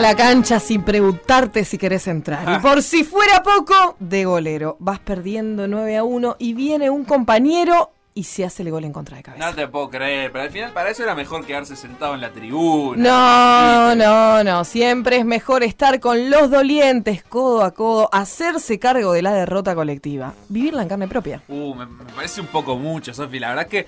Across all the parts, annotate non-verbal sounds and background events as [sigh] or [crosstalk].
A la cancha sin preguntarte si querés entrar. Y ah. por si fuera poco, de golero. Vas perdiendo 9 a 1 y viene un compañero y se hace el gol en contra de cabeza. No te puedo creer, pero al final para eso era mejor quedarse sentado en la tribuna. No, no, no. Siempre es mejor estar con los dolientes, codo a codo, hacerse cargo de la derrota colectiva. Vivirla en carne propia. Uh, me, me parece un poco mucho, Sofi. La verdad que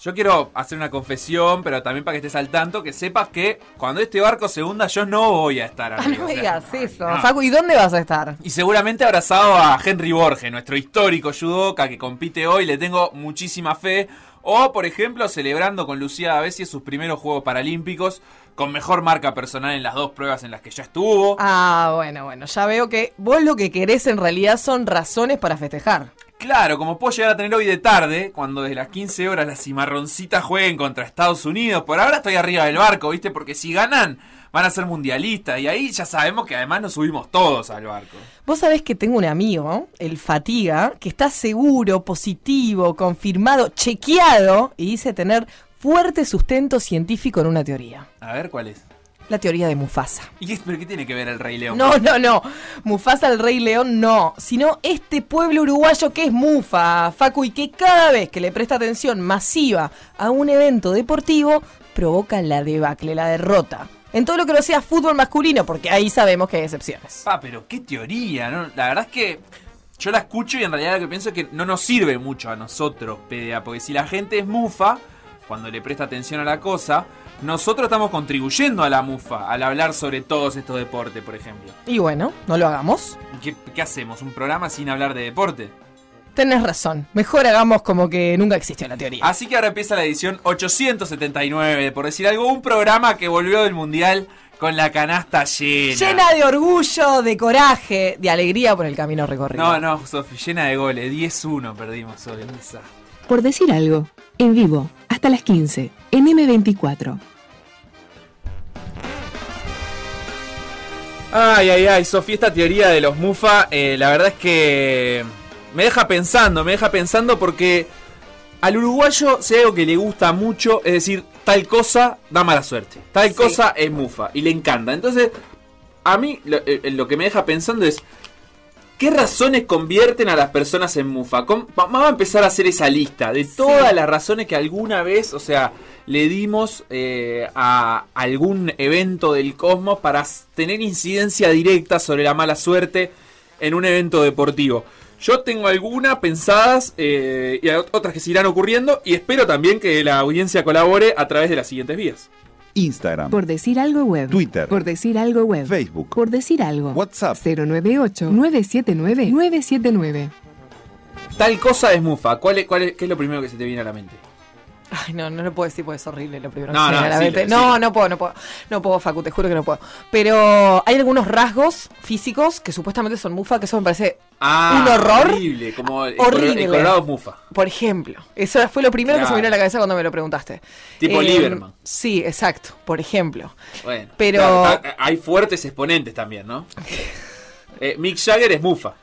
yo quiero hacer una confesión, pero también para que estés al tanto, que sepas que cuando este barco se hunda, yo no voy a estar ah, [laughs] no digas eso. ¿y dónde vas a estar? Y seguramente abrazado a Henry Borges, nuestro histórico judoka que compite hoy, le tengo muchísima fe. O, por ejemplo, celebrando con Lucía Davesi sus primeros Juegos Paralímpicos, con mejor marca personal en las dos pruebas en las que ya estuvo. Ah, bueno, bueno, ya veo que vos lo que querés en realidad son razones para festejar. Claro, como puedo llegar a tener hoy de tarde, cuando desde las 15 horas las cimarroncitas jueguen contra Estados Unidos. Por ahora estoy arriba del barco, ¿viste? Porque si ganan, van a ser mundialistas. Y ahí ya sabemos que además nos subimos todos al barco. Vos sabés que tengo un amigo, el Fatiga, que está seguro, positivo, confirmado, chequeado y dice tener fuerte sustento científico en una teoría. A ver, ¿cuál es? La teoría de Mufasa. ¿Y qué, pero qué tiene que ver el Rey León? No, no, no. Mufasa el Rey León no. Sino este pueblo uruguayo que es Mufa, Facu, y que cada vez que le presta atención masiva a un evento deportivo, provoca la debacle, la derrota. En todo lo que no sea fútbol masculino, porque ahí sabemos que hay excepciones. Ah, pero qué teoría, ¿no? La verdad es que yo la escucho y en realidad lo que pienso es que no nos sirve mucho a nosotros, PDA, porque si la gente es mufa, cuando le presta atención a la cosa, nosotros estamos contribuyendo a la mufa al hablar sobre todos estos deportes, por ejemplo. Y bueno, no lo hagamos. ¿Qué, hacemos? ¿Un programa sin hablar de deporte? Tenés razón. Mejor hagamos como que nunca existió la teoría. Así que ahora empieza la edición 879, por decir algo, un programa que volvió del Mundial con la canasta llena. Llena de orgullo, de coraje, de alegría por el camino recorrido. No, no, Sofi, llena de goles. 10-1 perdimos hoy. Por decir algo, en vivo, hasta las 15, en M24. Ay, ay, ay, Sofía, esta teoría de los Mufa, eh, la verdad es que me deja pensando, me deja pensando porque al uruguayo, si hay algo que le gusta mucho, es decir, tal cosa da mala suerte, tal cosa es Mufa y le encanta. Entonces, a mí eh, lo que me deja pensando es, ¿Qué razones convierten a las personas en mufa? Vamos a empezar a hacer esa lista de todas las razones que alguna vez, o sea, le dimos eh, a algún evento del cosmos para tener incidencia directa sobre la mala suerte en un evento deportivo. Yo tengo algunas pensadas eh, y otras que se irán ocurriendo y espero también que la audiencia colabore a través de las siguientes vías. Instagram. Por decir algo web. Twitter. Por decir algo web. Facebook. Por decir algo. WhatsApp. 098-979-979. Tal cosa es mufa. ¿Cuál es, cuál es, ¿Qué es lo primero que se te viene a la mente? Ay, no, no lo puedo decir porque es horrible lo primero no, no, no, no puedo, no puedo. No puedo, Facu, te juro que no puedo. Pero hay algunos rasgos físicos que supuestamente son mufa, que eso me parece ah, un horror. Horrible, como horrible. el colorado mufa. Por ejemplo, eso fue lo primero que se me vino a la cabeza cuando me lo preguntaste. Tipo eh, Lieberman. Sí, exacto, por ejemplo. Bueno, pero hay fuertes exponentes también, ¿no? [laughs] eh, Mick Jagger es mufa.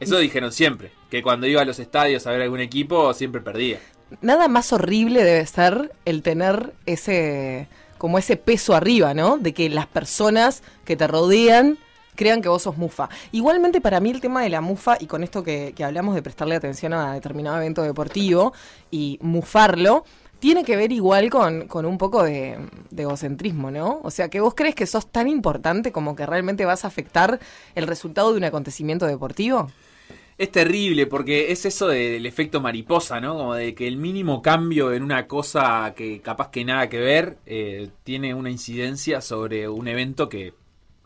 Eso dijeron siempre, que cuando iba a los estadios a ver algún equipo siempre perdía nada más horrible debe ser el tener ese como ese peso arriba, ¿no? De que las personas que te rodean crean que vos sos mufa. Igualmente para mí el tema de la mufa, y con esto que, hablamos de prestarle atención a determinado evento deportivo y mufarlo, tiene que ver igual con, un poco de, de, egocentrismo, ¿no? O sea, que vos crees que sos tan importante como que realmente vas a afectar el resultado de un acontecimiento deportivo. Es terrible porque es eso del efecto mariposa, ¿no? Como de que el mínimo cambio en una cosa que capaz que nada que ver eh, tiene una incidencia sobre un evento que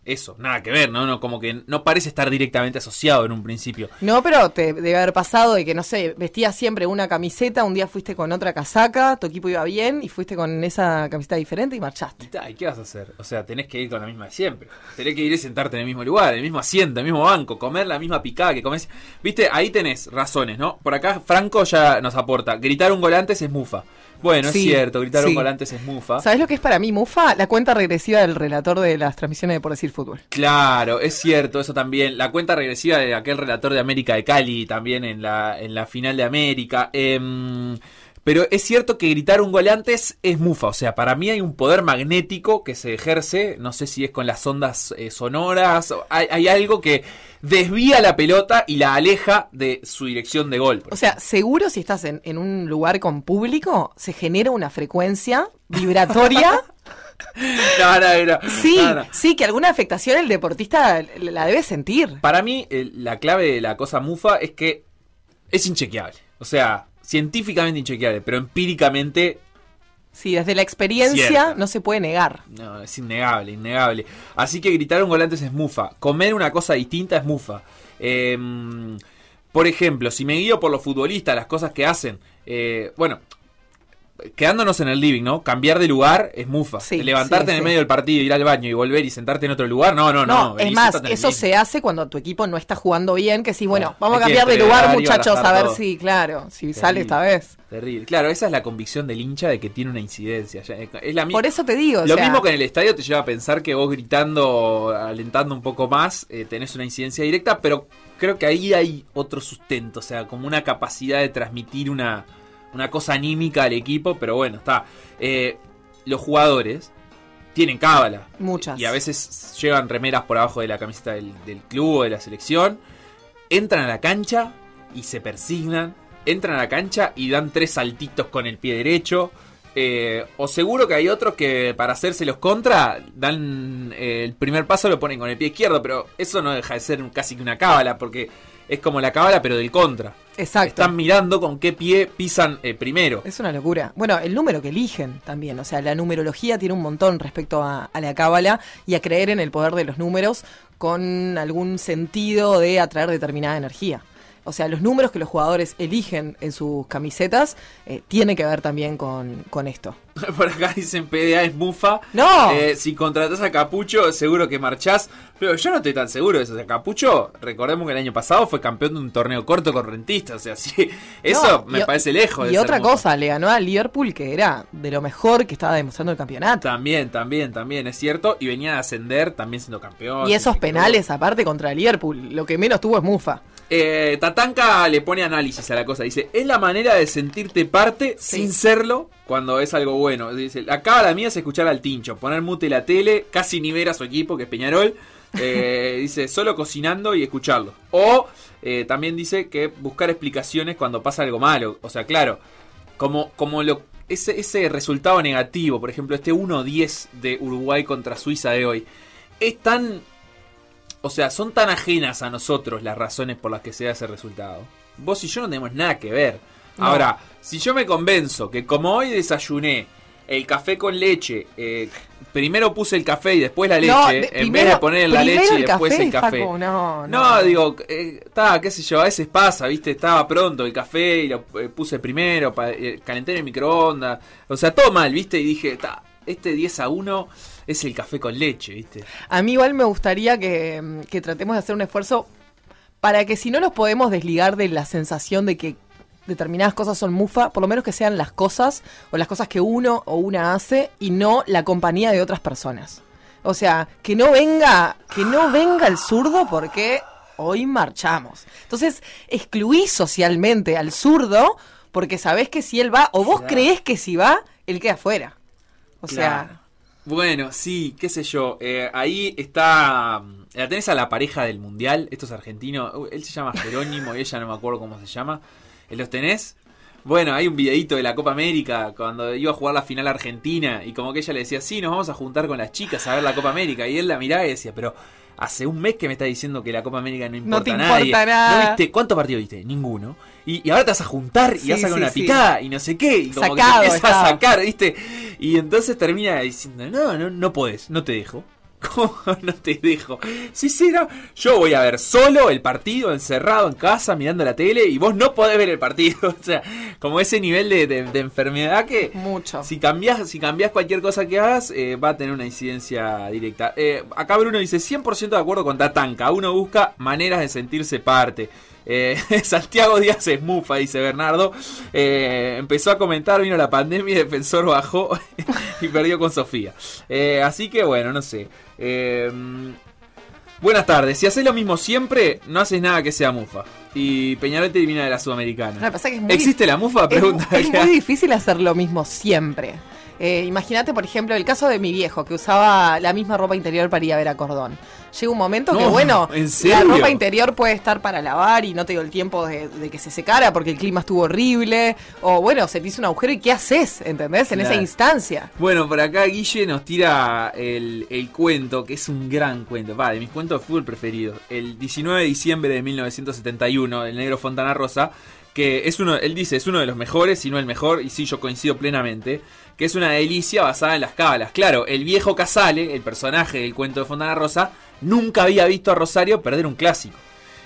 eso, nada que ver, ¿no? no Como que no parece estar directamente asociado en un principio. No, pero te debe haber pasado de que, no sé, vestías siempre una camiseta, un día fuiste con otra casaca, tu equipo iba bien y fuiste con esa camiseta diferente y marchaste. ¿Y qué vas a hacer? O sea, tenés que ir con la misma de siempre. Tenés que ir y sentarte en el mismo lugar, en el mismo asiento, en el mismo banco, comer la misma picada que comes. Viste, ahí tenés razones, ¿no? Por acá Franco ya nos aporta. Gritar un gol antes es mufa. Bueno, es cierto, gritar un gol antes es mufa. ¿Sabes lo que es para mí mufa? La cuenta regresiva del relator de las transmisiones de Por Decir Fútbol. Claro, es cierto, eso también. La cuenta regresiva de aquel relator de América de Cali también en la, en la final de América. Em, pero es cierto que gritar un gol antes es mufa. O sea, para mí hay un poder magnético que se ejerce. No sé si es con las ondas eh, sonoras. Hay, hay algo que desvía la pelota y la aleja de su dirección de gol. O sea, seguro si estás en, en un lugar con público, se genera una frecuencia vibratoria. [laughs] No, no, no, sí, sí, que alguna afectación el deportista la debe sentir. Para mí, la clave de la cosa mufa es que es inchequeable. O sea, científicamente inchequeable, pero empíricamente Sí, desde la experiencia no se puede negar. No, es innegable, innegable. Así que gritar un gol antes es mufa. Comer una cosa distinta es mufa. Em, por ejemplo, si me guío por los futbolistas, las cosas que hacen. Eh, bueno, quedándonos en el living, ¿no? Cambiar de lugar es mufa. Levantarte en el medio del partido, ir al baño y volver y sentarte en otro lugar, no, no, no. no es más, eso se hace cuando tu equipo no está jugando bien, que sí, bueno, vamos a cambiar de lugar, muchachos, a ver si, claro, si sale esta vez. Terrible. Claro, esa es la convicción del hincha de que tiene una incidencia. Es la Por eso te digo. Lo mismo que en el estadio te lleva a pensar que vos gritando, alentando un poco más, eh, tenés una incidencia directa, pero creo que ahí hay otro sustento, o sea, como una capacidad de transmitir una una cosa anímica al equipo, pero bueno, está. Eh, los jugadores tienen cábala. Muchas. Y a veces llevan remeras por abajo de la camiseta del, club o de la selección. Entran a la cancha y se persignan. Entran a la cancha y dan tres saltitos con el pie derecho. Eh, o seguro que hay otros que para hacerse los contra dan eh, el primer paso lo ponen con el pie izquierdo, pero eso no deja de ser casi que una cábala porque es como la cábala pero del contra. Exacto. Están mirando con qué pie pisan eh, primero. Es una locura. Bueno, el número que eligen también. O sea, la numerología tiene un montón respecto a, a la cábala y a creer en el poder de los números con algún sentido de atraer determinada energía. O sea, los números que los jugadores eligen en sus camisetas eh, tiene que ver también con, esto. [laughs] Por acá dicen PDA es mufa. No. Eh, si contratas a Capucho, seguro que marchás. Pero yo no estoy tan seguro de eso. O sea, Capucho, recordemos que el año pasado fue campeón de un torneo corto con Rentista. O sea, sí, eso me parece lejos. y otra cosa, le ganó a Liverpool, que era de lo mejor que estaba demostrando el campeonato. También, también, también, es cierto. Y venía a ascender también siendo campeón. Y esos penales, aparte, contra Liverpool, lo que menos tuvo es mufa. Eh, Tatanka le pone análisis a la cosa. Dice, es la manera de sentirte parte sin serlo cuando es algo bueno. Dice, acá la mía es escuchar al tincho, poner mute la tele, casi ni ver a su equipo, que es Peñarol. Eh, [laughs] dice, solo cocinando y escucharlo. O eh, también dice que buscar explicaciones cuando pasa algo malo. O sea, claro, como, como lo, ese, ese resultado negativo, por ejemplo, este 1-10 de Uruguay contra Suiza de hoy, es tan o sea, son tan ajenas a nosotros las razones por las que se da ese resultado. Vos y yo no tenemos nada que ver. Ahora, si yo me convenzo que como hoy desayuné el café con leche, eh, primero puse el café y después la leche, en vez de poner la leche y después el café. no, no, digo, está, eh, qué sé yo, a veces pasa, viste, estaba pronto el café y lo eh, puse primero, calenté en el microondas, o sea, todo mal, viste, y dije, está, este 10 a 1 es el café con leche, ¿viste? A mí igual me gustaría que, tratemos de hacer un esfuerzo para que si no nos podemos desligar de la sensación de que determinadas cosas son mufa, por lo menos que sean las cosas o las cosas que uno o una hace y no la compañía de otras personas. O sea, que no venga, que no venga el zurdo porque hoy marchamos. Entonces, excluís socialmente al zurdo porque sabés que si él va, o vos creés que si va, él queda afuera. O sea, bueno, sí, qué sé yo. Eh, ahí está. Mm, la tenés a la pareja del mundial. Estos argentinos. Uh, él se llama Jerónimo y ella no me acuerdo cómo se llama. Eh, ¿Los tenés? Bueno, hay un videito de la Copa América cuando iba a jugar la final Argentina y como que ella le decía, sí, nos vamos a juntar con las chicas a ver la Copa América. Y él la miraba y decía, pero hace un mes que me está diciendo que la Copa América no importa No te a nadie. importa nada. ¿No viste? ¿Cuántos partidos viste? Ninguno. Y, y ahora te vas a juntar y Sí, vas a sacar sí, una picada y no sé qué. Y como Sacado que te empiezas a sacar, ¿viste? Y entonces termina diciendo, no, no, no podés, no te dejo. [laughs] ¿Cómo no te dejo? Sí, no. Yo voy a ver solo el partido, encerrado en casa, mirando la tele, y vos no podés ver el partido. [laughs] O sea, como ese nivel de, de- de enfermedad que Mucho. si cambias, si cambias cualquier cosa que hagas, eh, va a tener una incidencia directa. Eh, acá Bruno dice 100% de acuerdo con Tatanka. Uno busca maneras de sentirse parte. Eh, [laughs] Santiago Díaz es mufa, dice Bernardo. Eh, empezó a comentar, vino la pandemia y Defensor bajó [laughs] y perdió con Sofía. Eh, así que bueno, no sé. Eh, buenas tardes. Si haces lo mismo siempre, no haces nada que sea mufa. Y Peñarol te elimina de la Sudamericana. Que pasa es que es muy ¿Existe la mufa? Es, Pregunta. es muy difícil hacer lo mismo siempre. Imagínate, por ejemplo, el caso de mi viejo, que usaba la misma ropa interior para ir a ver a Cordón. Llega un momento que, No, bueno, ¿en la ropa interior puede estar para lavar y no te dio el tiempo de, de que se secara porque el clima estuvo horrible. O, bueno, se te hizo un agujero y ¿qué haces? ¿Entendés? En esa instancia. Bueno, por acá Guille nos tira el, el cuento, que es un gran cuento, va, de mis cuentos de fútbol preferidos. El 19 de diciembre de 1971, el negro Fontana Rosa, que es uno, él dice, es uno de los mejores, si no el mejor, y sí, yo coincido plenamente, que es una delicia basada en las cábalas. Claro, el viejo Casale, el personaje del cuento de Fontana Rosa, nunca había visto a Rosario perder un clásico.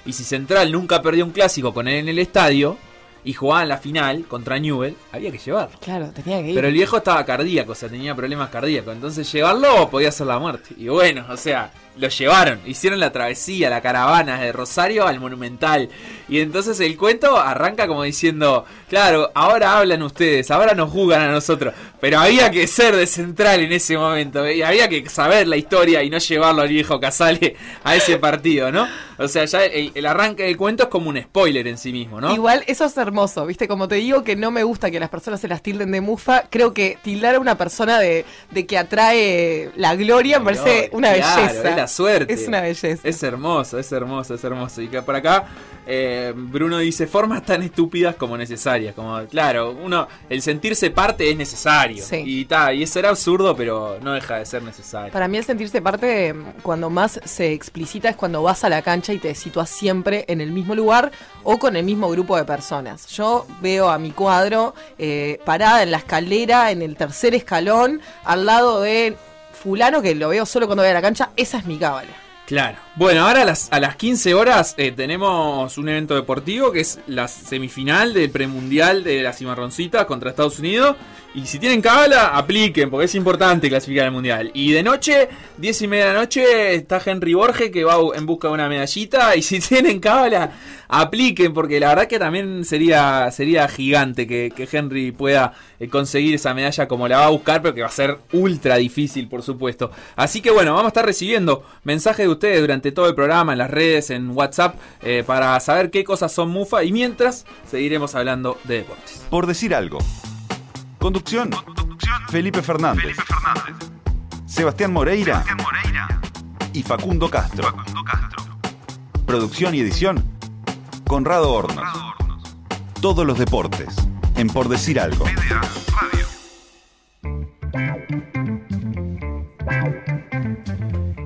Y si Central nunca perdió un clásico con él en el estadio, y jugaba en la final contra Newell, había que llevarlo. Claro, tenía que ir. Pero el viejo estaba cardíaco, o sea, tenía problemas cardíacos. Entonces llevarlo podía ser la muerte. Y bueno, o sea, lo llevaron. Hicieron la travesía, la caravana de Rosario al Monumental. Y entonces el cuento arranca como diciendo, claro, ahora hablan ustedes, ahora nos jugan a nosotros. Pero había que ser de central en ese momento. Y había que saber la historia y no llevarlo al viejo Casale a ese partido, ¿no? O sea, ya el, el arranque del cuento es como un spoiler en sí mismo, ¿no? Igual eso es hermoso, ¿viste? Como te digo que no me gusta que las personas se las tilden de mufa, creo que tildar a una persona de, de que atrae la gloria me parece una claro, belleza. Suerte. Es una belleza. Es hermoso, es hermoso, es hermoso. Y que por acá eh, Bruno dice formas tan estúpidas como necesarias. Como, claro, uno, el sentirse parte es necesario. Sí. Y ta, y eso era absurdo, pero no deja de ser necesario. Para mí el sentirse parte, cuando más se explicita es cuando vas a la cancha y te sitúas siempre en el mismo lugar o con el mismo grupo de personas. Yo veo a mi cuadro eh, parada en la escalera, en el tercer escalón, al lado de fulano que lo veo solo cuando voy a la cancha. Esa es mi cábala. Claro. Bueno, ahora a las, a las 15 horas eh, tenemos un evento deportivo que es la semifinal del premundial de la Cimarroncita contra Estados Unidos. Y si tienen cábala, apliquen, porque es importante clasificar al mundial. Y de noche, 10 y media de la noche, está Henry Borges que va en busca de una medallita. [laughs] Y si tienen cábala, apliquen, porque la verdad que también sería, sería gigante que, que Henry pueda eh, conseguir esa medalla como la va a buscar, pero que va a ser ultra difícil, por supuesto. Así que bueno, vamos a estar recibiendo mensajes de ustedes durante todo el programa, en las redes, en WhatsApp, eh, para saber qué cosas son mufa. Y mientras, seguiremos hablando de deportes. Por decir algo. Conducción. Felipe Fernández. Sebastián Moreira. Y Facundo Castro. Producción y edición. Conrado Hornos. Todos los deportes. En Por decir algo.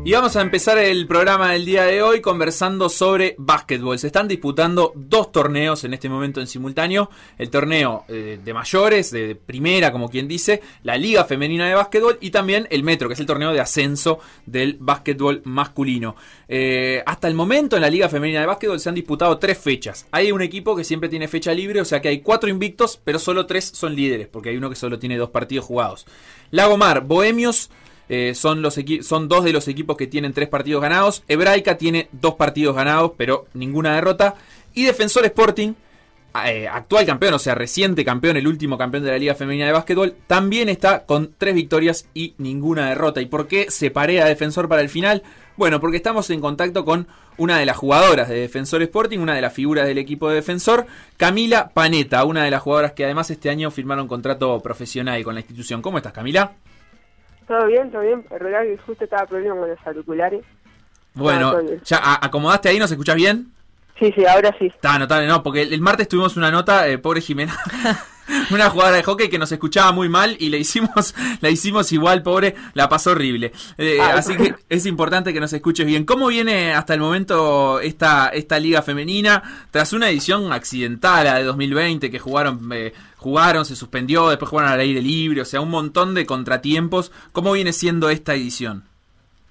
Y vamos a empezar el programa del día de hoy conversando sobre básquetbol. Se están disputando dos torneos en este momento en simultáneo. El torneo eh, de mayores, de primera, como quien dice, la Liga Femenina de Básquetbol y también el Metro, que es el torneo de ascenso del básquetbol masculino. Eh, hasta el momento en la Liga Femenina de Básquetbol se han disputado tres fechas. Hay un equipo que siempre tiene fecha libre, o sea que hay cuatro invictos, pero solo tres son líderes, porque hay uno que solo tiene dos partidos jugados. Lagomar, Bohemios. Eh, son, los son dos de los equipos que tienen tres partidos ganados. Hebraica tiene dos partidos ganados, pero ninguna derrota. Y Defensor Sporting, eh, actual campeón, o sea, reciente campeón, el último campeón de la Liga Femenina de Básquetbol, también está con tres victorias y ninguna derrota. ¿Y por qué separé a Defensor para el final? Bueno, porque estamos en contacto con una de las jugadoras de Defensor Sporting, una de las figuras del equipo de Defensor, Camila Paneta, una de las jugadoras que además este año firmaron contrato profesional con la institución. ¿Cómo estás, Camila? Todo bien, todo bien. El verdad que justo estaba problema con los auriculares. Bueno. ¿ya acomodaste ahí? ¿Nos escuchas bien? Sí, sí, ahora sí. Está notable, no, porque el, el martes tuvimos una nota, eh, pobre Jimena, [laughs] [laughs] Una jugadora de hockey que nos escuchaba muy mal y le hicimos, [laughs] la hicimos igual, pobre, la pasó horrible. Eh, Ah. así que [laughs] es importante que nos escuches bien. ¿Cómo viene hasta el momento esta, esta liga femenina? Tras una edición accidental, la de 2020, que jugaron, eh, jugaron, se suspendió, después jugaron al aire libre, o sea, un montón de contratiempos. ¿Cómo viene siendo esta edición?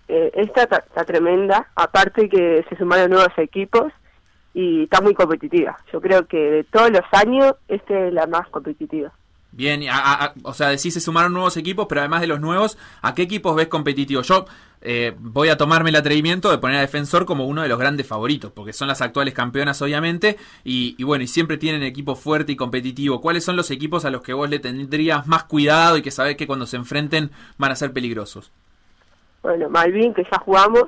Eh, esta está, está tremenda, aparte que se sumaron nuevos equipos y está muy competitiva. Yo creo que de todos los años, esta es la más competitiva. Bien, a- a- o sea, decís se sumaron nuevos equipos, pero además de los nuevos, ¿a qué equipos ves competitivos? Yo eh, voy a tomarme el atrevimiento de poner a Defensor como uno de los grandes favoritos, porque son las actuales campeonas, obviamente, y, y bueno, y siempre tienen equipo fuerte y competitivo. ¿Cuáles son los equipos a los que vos le tendrías más cuidado y que sabés que cuando se enfrenten van a ser peligrosos? Bueno, Malvin, que ya jugamos.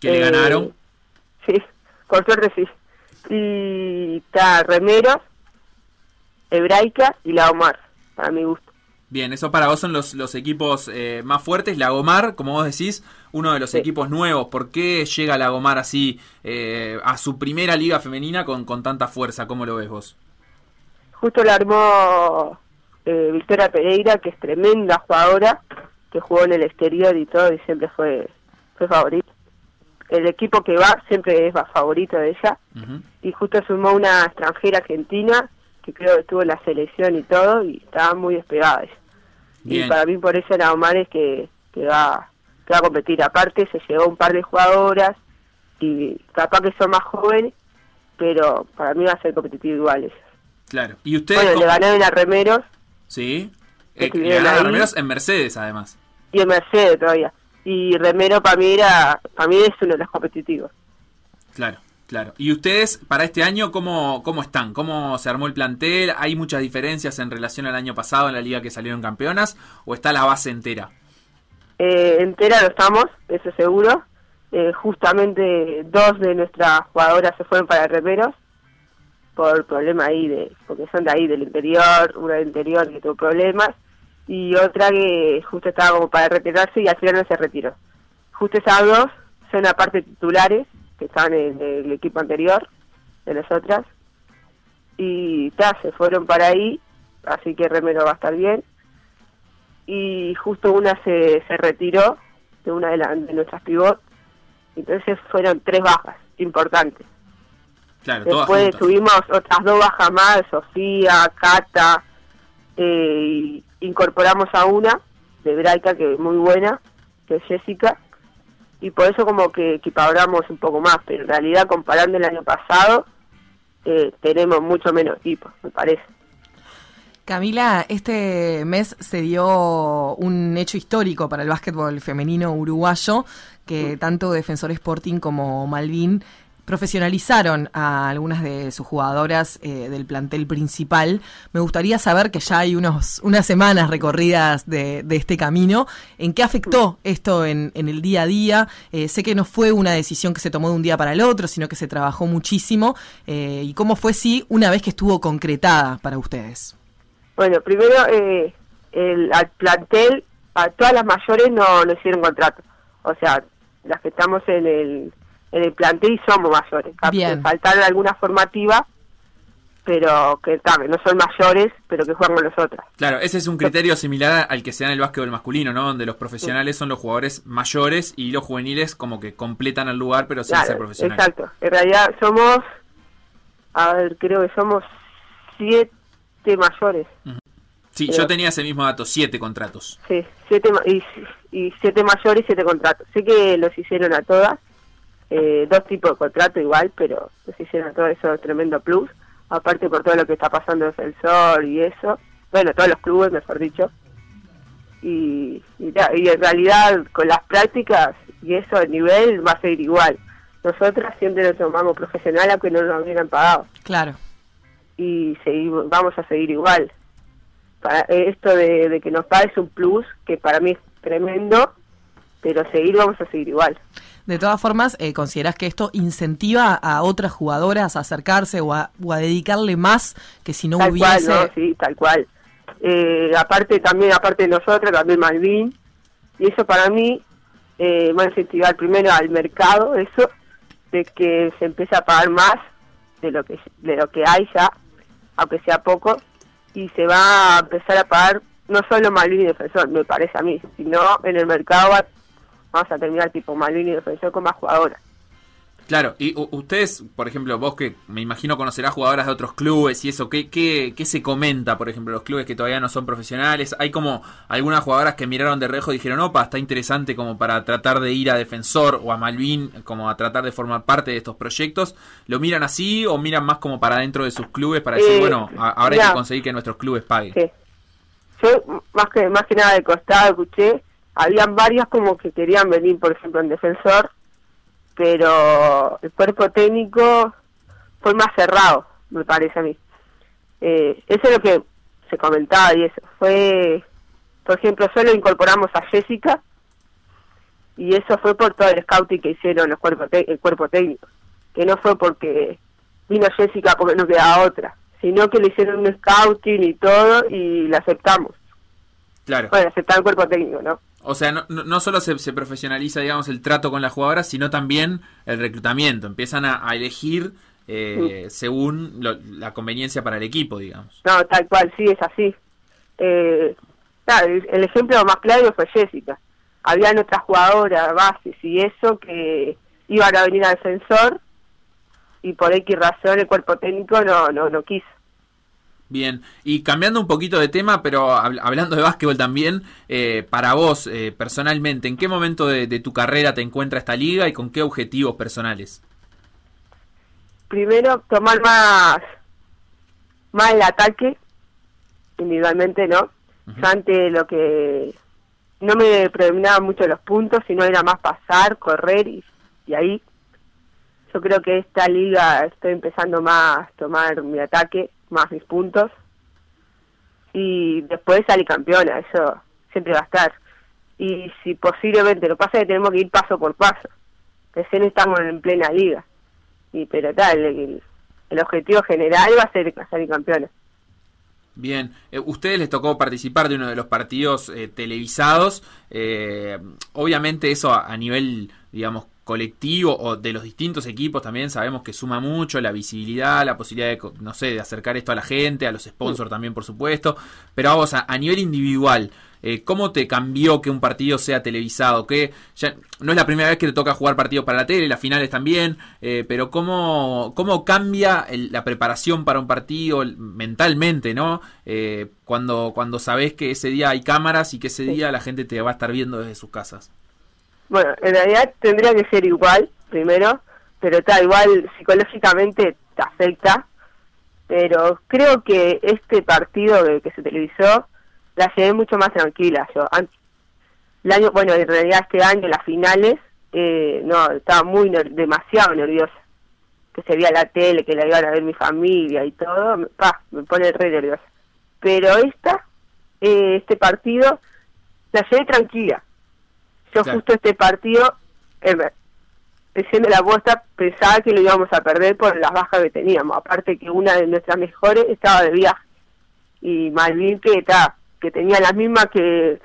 Que le eh, ganaron. Sí, por suerte sí. Y está Remeros, Hebraica y La Omar, para mi gusto. Bien, eso para vos son los, los equipos eh, más fuertes. Lagomar, como vos decís, uno de los Sí. equipos nuevos. ¿Por qué llega Lagomar así eh, a su primera liga femenina con, con tanta fuerza? ¿Cómo lo ves vos? Justo la armó eh, Victoria Pereira, que es tremenda jugadora, que jugó en el exterior y todo, y siempre fue, fue favorito. El equipo que va siempre es favorito de ella. Y justo sumó una extranjera argentina, que creo que estuvo en la selección y todo, y estaba muy despegada ella. Bien. Y para mí por eso la Omar es que, que va, que va a competir. Aparte se llevó un par de jugadoras, y capaz que son más jóvenes, pero para mí va a ser competitivo igual ella. Claro. ¿Y ustedes Bueno, le ganaron a Remeros Sí. Eh, le estuvieron ganaron a. Remeros en Mercedes, además. y en Mercedes todavía. Y Remero para mí era, para mí es uno de los competitivos. Claro, claro. ¿Y ustedes para este año cómo, cómo están? ¿Cómo se armó el plantel? ¿Hay muchas diferencias en relación al año pasado en la liga que salieron campeonas? ¿O está la base entera? Eh, entera no estamos, eso seguro. Eh, justamente dos de nuestras jugadoras se fueron para Remeros por problema ahí de, porque son de ahí del interior, una del interior que tuvo problemas y otra que justo estaba como para retirarse y al final no se retiró. Justo esas dos son aparte titulares que estaban en el equipo anterior de nosotras y ta, se fueron para ahí, así que Remero va a estar bien. Y justo una se, se retiró de una de, la- de nuestras pivot entonces fueron tres bajas importantes. Claro, después tuvimos otras dos bajas más Sofía Cata eh, y incorporamos a una de Braica que es muy buena que es Jessica y por eso como que equiparamos un poco más pero en realidad comparando el año pasado eh, tenemos mucho menos equipo me parece. Camila, este mes se dio un hecho histórico para el básquetbol femenino uruguayo, que tanto Defensor Sporting como Malvin profesionalizaron a algunas de sus jugadoras eh, del plantel principal. Me gustaría saber que ya hay unos, unas semanas recorridas de, de este camino. ¿En qué afectó esto en, en el día a día? Eh, sé que no fue una decisión que se tomó de un día para el otro, sino que se trabajó muchísimo. Eh, ¿Y cómo fue, sí, una vez que estuvo concretada para ustedes? Bueno, primero eh, el, al plantel, a todas las mayores no, no hicieron contrato. O sea, las que estamos en el, en el plantel somos mayores. Bien. Faltaron algunas formativas, pero que, ta, que no son mayores, pero que juegan con nosotras. Claro, ese es un criterio similar al que se da en el básquetbol masculino, ¿no? Donde los profesionales son los jugadores mayores y los juveniles como que completan el lugar, pero sin ser profesionales. exacto. En realidad somos, a ver, creo que somos siete mayores. Sí, Pero- yo tenía ese mismo dato, siete contratos. Sí, siete y, y siete mayores y siete contratos. Sé que los hicieron a todas, eh, dos tipos de contrato igual, pero los hicieron a todas, eso es tremendo plus. Aparte por todo lo que está pasando en el sol y eso. Bueno, todos los clubes, mejor dicho. Y, y, en realidad con las prácticas y eso, el nivel va a seguir igual. Nosotras siempre lo tomamos profesional aunque no nos hubieran pagado Claro. y seguimos, vamos a seguir igual. Para eh, esto de, de que nos pague es un plus que para mí es tremendo, pero seguir vamos a seguir igual. De todas formas, eh, ¿considerás que esto incentiva a otras jugadoras a acercarse o a, o a dedicarle más que si no tal hubiese... cual, ¿no? Sí, tal cual. Eh, aparte también, aparte de nosotros, también Malvin, y eso para mí eh, va a incentivar primero al mercado, eso, de que se empiece a pagar más de lo que de lo que hay ya, aunque sea poco, y se va a empezar a pagar no solo Malvin y Defensor, me parece a mí, sino en el mercado va- vamos a terminar tipo Malvin y Defensor con más jugadoras. Claro, y ustedes, por ejemplo, vos que me imagino conocerás jugadoras de otros clubes y eso, ¿qué, qué, qué se comenta, por ejemplo, los clubes que todavía no son profesionales? Hay como algunas jugadoras que miraron de rejo y dijeron, opa, está interesante como para tratar de ir a Defensor o a Malvin, como a tratar de formar parte de estos proyectos. ¿Lo miran así o miran más como para dentro de sus clubes para decir, Eh, bueno, ahora hay que conseguir que nuestros clubes paguen? Sí. Yo más que más que nada de costado escuché, habían varias como que querían venir, por ejemplo, en defensor, pero el cuerpo técnico fue más cerrado, me parece a mí. Eh, eso es lo que se comentaba y eso. Fue, por ejemplo, solo incorporamos a Jessica y eso fue por todo el scouting que hicieron los cuerpos te- el cuerpo técnico, que no fue porque vino Jessica porque no quedaba otra, sino que le hicieron un scouting y todo y la aceptamos. Claro. Bueno, aceptar el cuerpo técnico, ¿no? O sea, no, no solo se, se profesionaliza, digamos, el trato con las jugadoras, sino también el reclutamiento. Empiezan a, a elegir eh, según lo- la conveniencia para el equipo, digamos. No, tal cual, sí, es así. Eh, claro, el, el ejemplo más claro fue Jessica. Habían otras jugadoras, bases y eso, que iban a venir al defensor y por X razón el cuerpo técnico no, no, no quiso. Bien, y cambiando un poquito de tema, pero hab- hablando de básquetbol también, eh, para vos eh, personalmente, ¿en qué momento de, de tu carrera te encuentra esta liga y con qué objetivos personales? primero tomar más más el ataque individualmente no Yo antes lo que no me predominaban mucho los puntos sino era más pasar correr y, y ahí. Yo creo que esta liga estoy empezando más a tomar mi ataque más mis puntos. Y después salir campeona eso siempre va a estar. Y si posiblemente lo pasa es que tenemos que ir paso por paso recién estamos en plena liga. Y pero tal el, el objetivo general va a ser salir campeona. Bien, eh, ustedes les tocó participar de uno de los partidos eh, televisados. eh, obviamente eso a nivel, digamos, colectivo o de los distintos equipos también sabemos que suma mucho la visibilidad, la posibilidad de, no sé, de acercar esto a la gente, a los sponsors también, por supuesto. Pero a vos, a, a nivel individual, eh, ¿cómo te cambió que un partido sea televisado? Que ya no es la primera vez que te toca jugar partidos para la tele, las finales también, eh, pero ¿cómo, cómo cambia el- la preparación para un partido mentalmente, ¿no? Eh, cuando, cuando sabes que ese día hay cámaras y que ese día la gente te va a estar viendo desde sus casas. Bueno en realidad tendría que ser igual primero pero está igual psicológicamente te afecta. Pero creo que este partido que, se televisó la llevé mucho más tranquila. Yo An- el año bueno en realidad este año las finales eh, no estaba muy demasiado nerviosa. Que se veía la tele que la iban a ver mi familia y todo pa, me pone re nerviosa. Pero esta eh, este partido la llevé tranquila yo Claro. justo este partido eh, diciendo la apuesta pensaba que lo íbamos a perder por las bajas que teníamos. Aparte que una de nuestras mejores estaba de viaje. Y Malvin que está que tenía las mismas que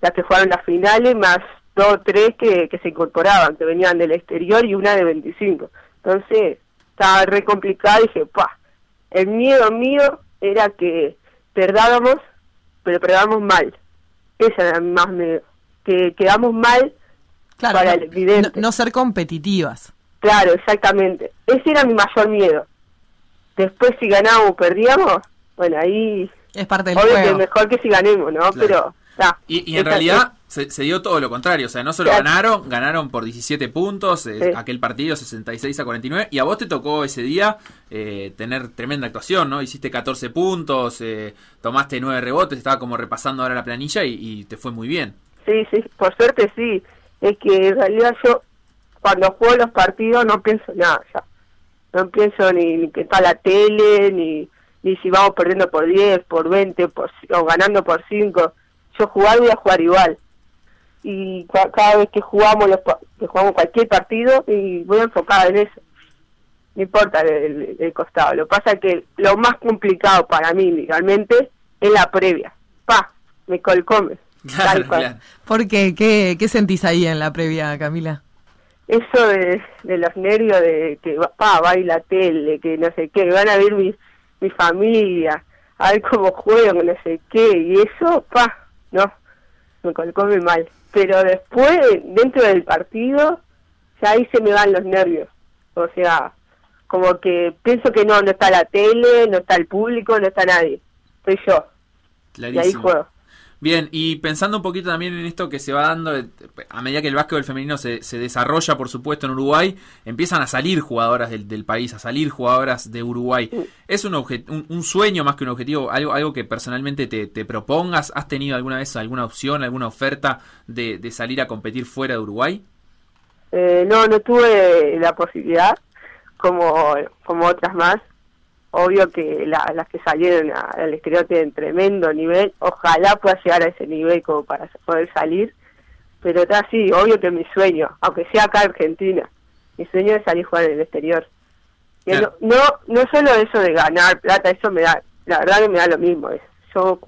las que jugaron las finales más dos o tres que, que se incorporaban que venían del exterior y una de 25 entonces estaba re complicado y dije pa el miedo mío era que perdábamos pero perdamos mal. Esa era más miedo que quedamos mal Claro, para no, el vidente. no- no ser competitivas. Claro, exactamente. Ese era mi mayor miedo. Después si ganábamos o perdíamos, bueno, ahí Es parte del obvio que mejor que si ganemos, ¿no? Pero, Y, y en realidad se, se dio todo lo contrario, o sea, no solo Claro. ganaron, ganaron por 17 puntos, eh, Sí. aquel partido 66 a 49, y a vos te tocó ese día eh, tener tremenda actuación, ¿no? Hiciste 14 puntos, eh, tomaste 9 rebotes, estaba como repasando ahora la planilla y, y te fue muy bien. Sí, sí, por suerte sí. Es que en realidad yo cuando juego los partidos no pienso nada ya. No pienso ni, ni que está la tele, ni, ni si vamos perdiendo por 10, por 20, por, o ganando por 5. Yo jugar voy a jugar igual. Y cada vez que jugamos los, que jugamos cualquier partido, y voy enfocada en eso. No importa el, costado. Lo que pasa que lo más complicado para mí realmente es la previa. Pa, me colcome. Tal cual. claro. ¿Por qué? ¿Qué, qué sentís ahí en la previa, Camila? eso de, de los nervios de que va, pa, va a ir la tele, que no sé qué, van a ver mi, mi familia. a ver cómo juego, no sé qué, y eso, pa, no, me colocó muy mal. Pero después, dentro del partido, ya ahí se me van los nervios. O sea, como que pienso que no, no está la tele, no está el público, no está nadie. Soy yo. Y ahí Clarísimo. juego. Bien, y pensando un poquito también en esto que se va dando, eh, a medida que el básquetbol femenino se, se desarrolla, por supuesto, en Uruguay, empiezan a salir jugadoras del, del país, a salir jugadoras de Uruguay. ¿Es un, obje- un, un sueño más que un objetivo, algo, algo que personalmente te, te propongas? ¿Has tenido alguna vez alguna opción, alguna oferta de, de salir a competir fuera de Uruguay? Eh, no, no tuve la posibilidad, como, como otras más. Obvio que la- las que salieron a- al exterior tienen tremendo nivel. Ojalá pueda llegar a ese nivel como para poder salir. Pero está así, obvio que mi sueño, aunque sea acá en Argentina, mi sueño es salir a jugar en el exterior. Claro. no, no, no solo eso de ganar plata, eso me da, la verdad que me da lo mismo. es- Yo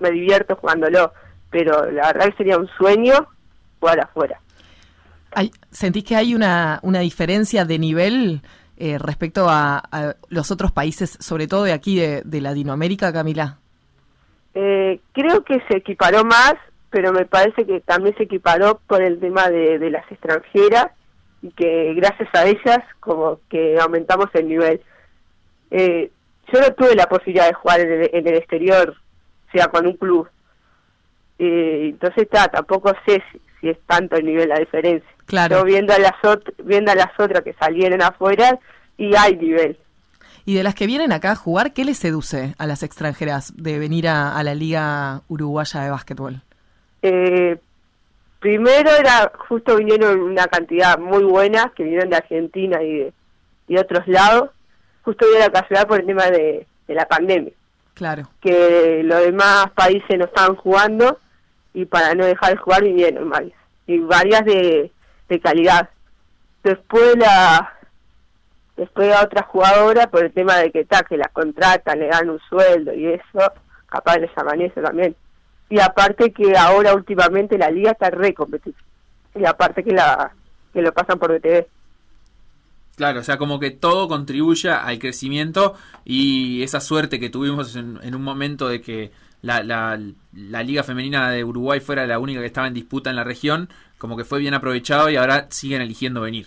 me divierto jugándolo, pero la verdad que sería un sueño jugar afuera. Hay- ¿Sentís que hay una, una diferencia de nivel eh, respecto a, a los otros países, sobre todo de aquí de, Latinoamérica, Camila? Eh, creo que se equiparó más, pero me parece que también se equiparó por el tema de, las extranjeras y que gracias a ellas como que aumentamos el nivel. Eh, yo no tuve la posibilidad de jugar en el, en el exterior, o sea, con un club. Eh, entonces está, tampoco sé si, es tanto el nivel la diferencia. Claro. Yo viendo a las viendo a las otras que salieron afuera y hay nivel. Y de las que vienen acá a jugar, ¿qué les seduce a las extranjeras de venir a, a la Liga Uruguaya de Básquetbol? Eh, primero era, justo vinieron una cantidad muy buena, que vinieron de Argentina y de, y de otros lados, justo dio la casualidad por el tema de, de la pandemia, Claro. que los demás países no estaban jugando y para no dejar de jugar vinieron varias, y varias de, de calidad. Después la después a otra jugadora por el tema de que ta, que las contratan, le dan un sueldo y eso, capaz les amanece también. Y aparte que ahora últimamente la liga está re competitiva. Y aparte que la que lo pasan por BTV. Claro, o sea, como que todo contribuye al crecimiento y esa suerte que tuvimos en un momento de que la, la, la Liga Femenina de Uruguay fuera la única que estaba en disputa en la región, como que fue bien aprovechado y ahora siguen eligiendo venir.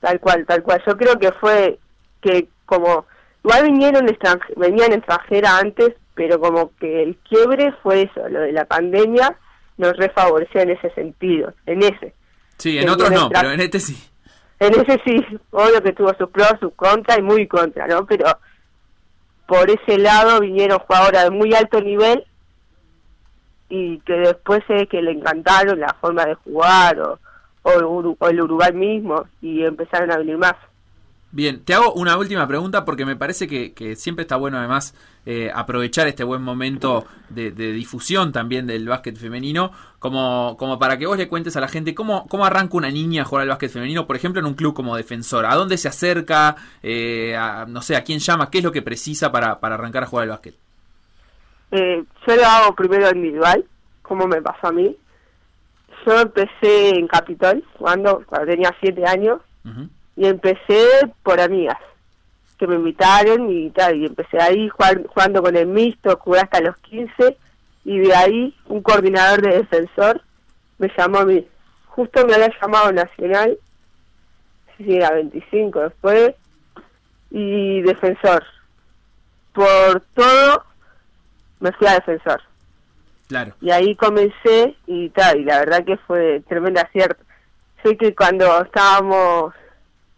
Tal cual, tal cual. Yo creo que fue que como igual vinieron extranje- venían extranjeras antes, pero como que el quiebre fue eso, lo de la pandemia nos refavoreció en ese sentido, en ese. Sí, en Que otros no, pero en este sí. En ese sí, obvio que tuvo sus pros, sus contras y muy contra, ¿no? Pero por ese lado vinieron jugadoras de muy alto nivel y que después sé que le encantaron la forma de jugar o, o, el Uruguay mismo y empezaron a venir más. Bien, te hago una última pregunta porque me parece que, siempre está bueno además eh, aprovechar este buen momento de, de difusión también del básquet femenino como, como para que vos le cuentes a la gente cómo, cómo arranca una niña a jugar al básquet femenino, por ejemplo en un club como defensor, a dónde se acerca, eh, a- no sé, a quién llama, qué es lo que precisa para, para arrancar a jugar al básquet. Eh, yo lo hago primero individual, como me pasó a mí. Yo empecé en Capitol, jugando cuando tenía siete años, y empecé por amigas que me invitaron y tal, y empecé ahí jugando con el mixto, jugué hasta los 15, y de ahí un coordinador de defensor me llamó a mí. Justo me había llamado Nacional, si era 25 después, y defensor. Por todo me fui a defensor. Claro. Y ahí comencé y tal, y la verdad que fue tremendo acierto. Sé que cuando estábamos,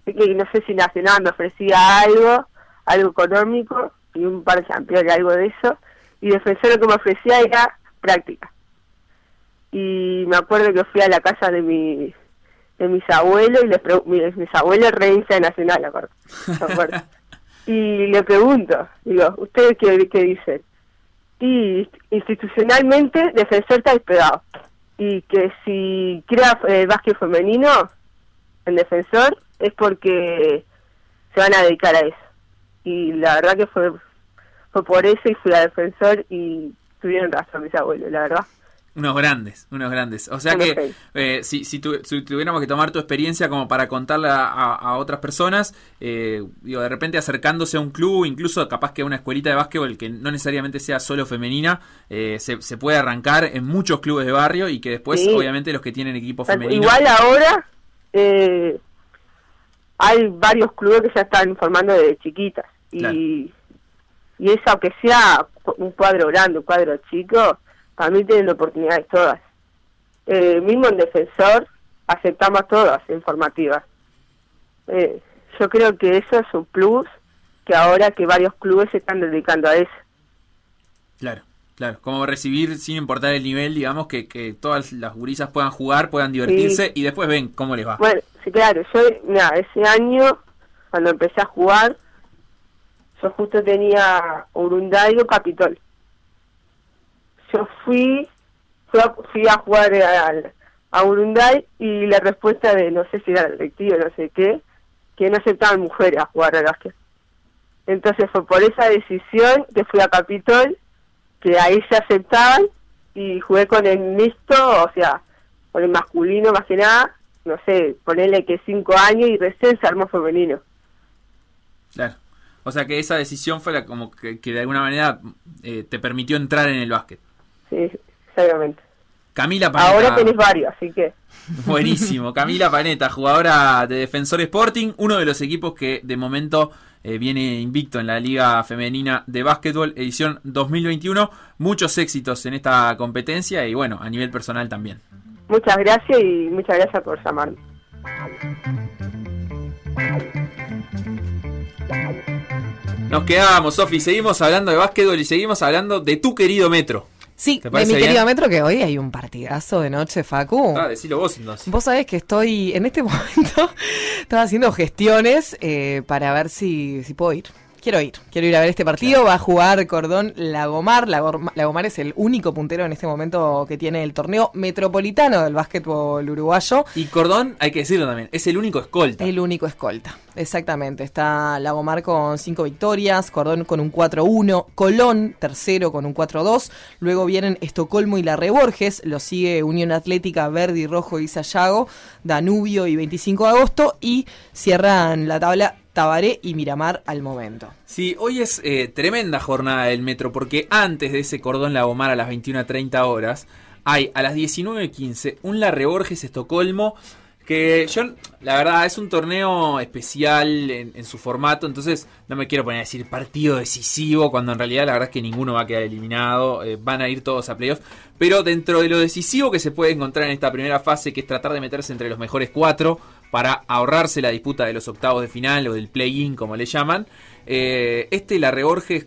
sé que no sé si Nacional me ofrecía algo, algo económico, y un par de campeones, algo de eso, y Defensor lo que me ofrecía era práctica. Y me acuerdo que fui a la casa de mi de mis abuelos, y les mis, mis abuelos re hincha de Nacional, [laughs] acuerdo. y le pregunto, digo, ¿ustedes qué, qué dicen? Y institucionalmente defensor está despegado y que si crea eh, básquet femenino en defensor es porque se van a dedicar a eso. Y la verdad que fue fue por eso y fui a defensor y tuvieron razón mis abuelos la verdad Unos grandes, unos grandes. O sea que eh, si, si, tu- si tuviéramos que tomar tu experiencia como para contarla a, a otras personas, eh, digo, de repente acercándose a un club, incluso capaz que a una escuelita de básquetbol que no necesariamente sea solo femenina, eh, se, se puede arrancar en muchos clubes de barrio y que después, Sí. obviamente, los que tienen equipo Tal- femenino. Igual ahora eh, hay varios clubes que ya están formando desde chiquitas. Y, Claro. y eso, aunque sea un cuadro grande, un cuadro chico, también tienen oportunidades todas. Eh, mismo en defensor, aceptamos todas en formativas. Eh, yo creo que eso es un plus que ahora que varios clubes se están dedicando a eso. Claro, claro. Como recibir sin importar el nivel, digamos, que, que todas las gurisas puedan jugar, puedan divertirse y después ven cómo les va. Bueno, sí, claro, yo, mira, ese año, cuando empecé a jugar, yo justo tenía Urunday o Capitol. Yo fui, fui a, fui a jugar al- a Urunday y la respuesta de, no sé si era directivo, no sé qué, que no aceptaban mujeres a jugar al básquet. Entonces fue por esa decisión que fui a Capitol, que ahí se aceptaban y jugué con el mixto, o sea, con el masculino más que nada, no sé, ponerle que cinco años y recién se armó femenino. Claro. O sea que esa decisión fue la como que, que de alguna manera eh, te permitió entrar en el básquet. Sí, exactamente. Camila Panetta. Ahora tenés varios, así que [laughs] Buenísimo. Camila Panetta, jugadora de Defensor Sporting, uno de los equipos que de momento eh, viene invicto en la Liga Femenina de Básquetbol, edición 2021. Muchos éxitos en esta competencia y bueno, a nivel personal también. muchas gracias y muchas gracias por llamarme. Nos quedamos, Sofi, seguimos hablando de básquetbol y seguimos hablando de tu querido Metro. Sí, ¿Te de mi querido bien? Metro, que hoy hay un partidazo de noche, Facu. Ah, decilo vos entonces. Vos sabés que estoy, en este [laughs] momento, estaba haciendo gestiones eh, para ver si, si puedo ir. Quiero ir, quiero ir a ver este partido. Va a jugar Cordón Lagomar. Lagomar es el único puntero en este momento que tiene el torneo metropolitano del básquetbol uruguayo. Y Cordón, hay que decirlo también, es el único escolta. El único escolta, exactamente. Está Lagomar con cinco victorias, Cordón con un 4-1, Colón tercero con un 4-2. Luego vienen Estocolmo y La Reborges, lo sigue Unión Atlética, Verde y Rojo y Sayago, Danubio y 25 de agosto. Y cierran la tabla Tabaré y Miramar al momento. Sí, hoy es eh, tremenda jornada del metro porque antes de ese cordón Lagomar a las 21.30 horas hay a las 19.15 un Larre Borges Estocolmo que yo, la verdad, es un torneo especial en, su formato, entonces no me quiero poner a decir partido decisivo cuando en realidad la verdad es que ninguno va a quedar eliminado, eh, van a ir todos a playoffs, pero dentro de lo decisivo que se puede encontrar en esta primera fase, que es tratar de meterse entre los mejores cuatro para ahorrarse la disputa de los octavos de final o del play-in como le llaman, eh, este La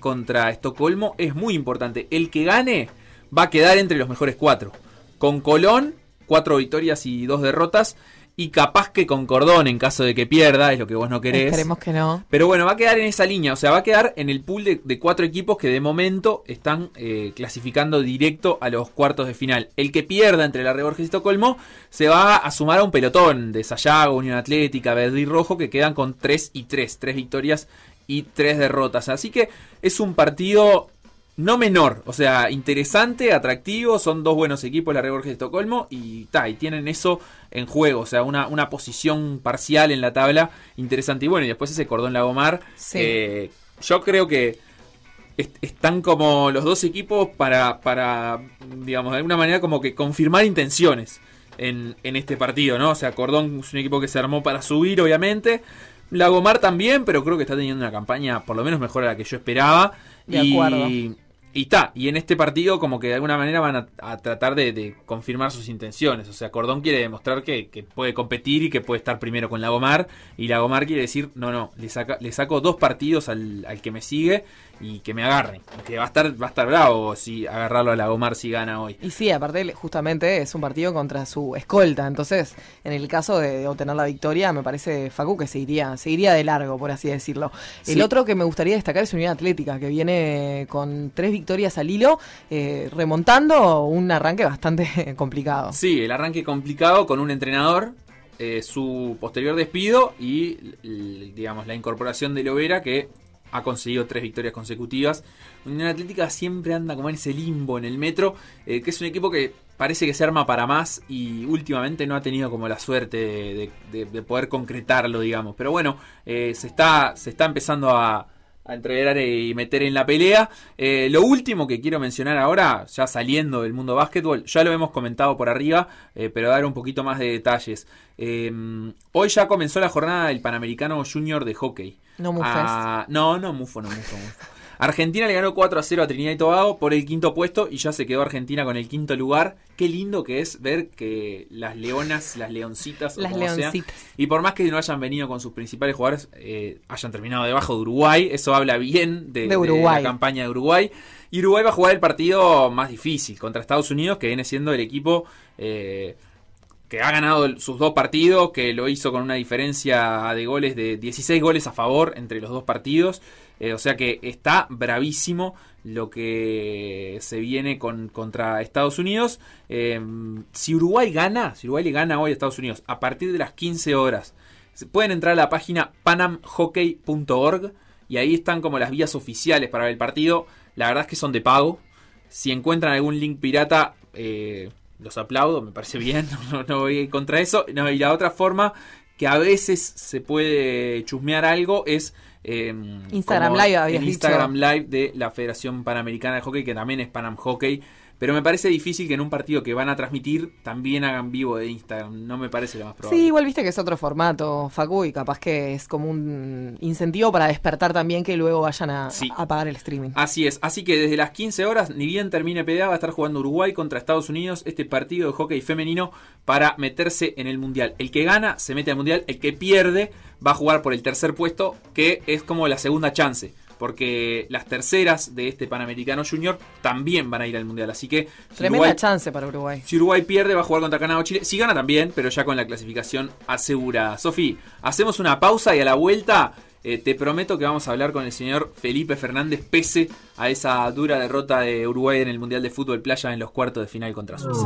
contra Estocolmo es muy importante. El que gane va a quedar entre los mejores cuatro. Con Colón, cuatro victorias y dos derrotas. Y capaz que con Cordón en caso de que pierda, es lo que vos no querés. Esperemos que no. Pero bueno, va a quedar en esa línea, o sea, va a quedar en el pool de, de cuatro equipos que de momento están eh, clasificando directo a los cuartos de final. El que pierda entre la Borges y Estocolmo se va a sumar a un pelotón de Sayago, Unión Atlética, Verde y Rojo, que quedan con 3 y 3, 3 victorias y 3 derrotas. Así que es un partido no menor, o sea, interesante, atractivo, son dos buenos equipos, la Borges y Estocolmo, y, ta, y tienen eso en juego, o sea, una, una posición parcial en la tabla interesante. Y bueno, y después ese cordón Lagomar, Sí. eh, yo creo que est- están como los dos equipos para, para, digamos, de alguna manera como que confirmar intenciones en, en este partido, ¿no? O sea, Cordón es un equipo que se armó para subir, obviamente. Lagomar también, pero creo que está teniendo una campaña por lo menos mejor a la que yo esperaba. De y, acuerdo. Y está, y en este partido como que de alguna manera van a, tratar de, de confirmar sus intenciones. O sea, Cordón quiere demostrar que, que puede competir y que puede estar primero con Lagomar. Y Lagomar quiere decir, no, no, le, saca, le saco dos partidos al, al que me sigue y que me agarren. Que va a estar, va a estar bravo si agarrarlo a Lagomar si gana hoy. Y sí, aparte justamente es un partido contra su escolta, entonces en el caso de, obtener la victoria me parece Facu que se iría, se iría de largo, por así decirlo. El otro que me gustaría destacar es Unión Atlética, que viene con tres victorias al hilo, eh, remontando un arranque bastante [laughs] complicado. Sí, el arranque complicado con un entrenador, eh, su posterior despido y, digamos, la incorporación de Lovera que ha conseguido tres victorias consecutivas. Unión Atlética siempre anda como en ese limbo en el metro, eh, que es un equipo que parece que se arma para más y últimamente no ha tenido como la suerte de, de- de poder concretarlo, digamos. Pero bueno, eh, se, está, se está empezando a, a entregar y meter en la pelea. Eh, lo último que quiero mencionar ahora, ya saliendo del mundo básquetbol, ya lo hemos comentado por arriba, eh, pero dar un poquito más de detalles. Eh, hoy ya comenzó la jornada del Panamericano Junior de hockey. No mufes. Ah, no, no mufo, no mufo, mufo. Argentina le ganó 4 a 0 a Trinidad y Tobago por el quinto puesto y ya se quedó Argentina con el quinto lugar. Qué lindo que es ver que las leonas, las leoncitas, o Las como sea, leoncitas. y por más que no hayan venido con sus principales jugadores, eh, hayan terminado debajo de Uruguay, eso habla bien de, De Uruguay. la campaña de Uruguay. Y Uruguay va a jugar el partido más difícil contra Estados Unidos, que viene siendo el equipo eh, que ha ganado sus dos partidos, que lo hizo con una diferencia de goles de 16 goles a favor entre los dos partidos. Eh, o sea que está bravísimo lo que se viene con, contra Estados Unidos. Eh, si Uruguay gana, si Uruguay le gana hoy a Estados Unidos a partir de las 15 horas, pueden entrar a la página panamhockey.org y ahí están como las vías oficiales para ver el partido. La verdad es que son de pago. Si encuentran algún link pirata, eh, los aplaudo, me parece bien, [laughs] no, no voy contra eso. No, y la otra forma que a veces se puede chusmear algo es eh, Instagram dicho. Live de la Federación Panamericana de Hockey, que también es Panam Hockey. Pero me parece difícil que en un partido que van a transmitir también hagan vivo de Instagram. No me parece lo más probable. Sí, igual viste que es otro formato, Facu, y capaz que es como un incentivo para despertar también que luego vayan a, Sí. a pagar el streaming. Así es, así que desde las 15 horas, ni bien termine PDA, va a estar jugando Uruguay contra Estados Unidos este partido de hockey femenino para meterse en el Mundial. El que gana se mete al Mundial, el que pierde va a jugar por el tercer puesto, que es como la segunda chance. Porque las terceras de este Panamericano Junior también van a ir al Mundial. Así que si Tremenda Uruguay, chance para Uruguay. si Uruguay pierde, va a jugar contra Canadá o Chile. Si gana también, pero ya con la clasificación asegurada. Sofi, hacemos una pausa y a la vuelta eh, te prometo que vamos a hablar con el señor Felipe Fernández, pese a esa dura derrota de Uruguay en el Mundial de Fútbol Playa en los cuartos de final contra Suiza.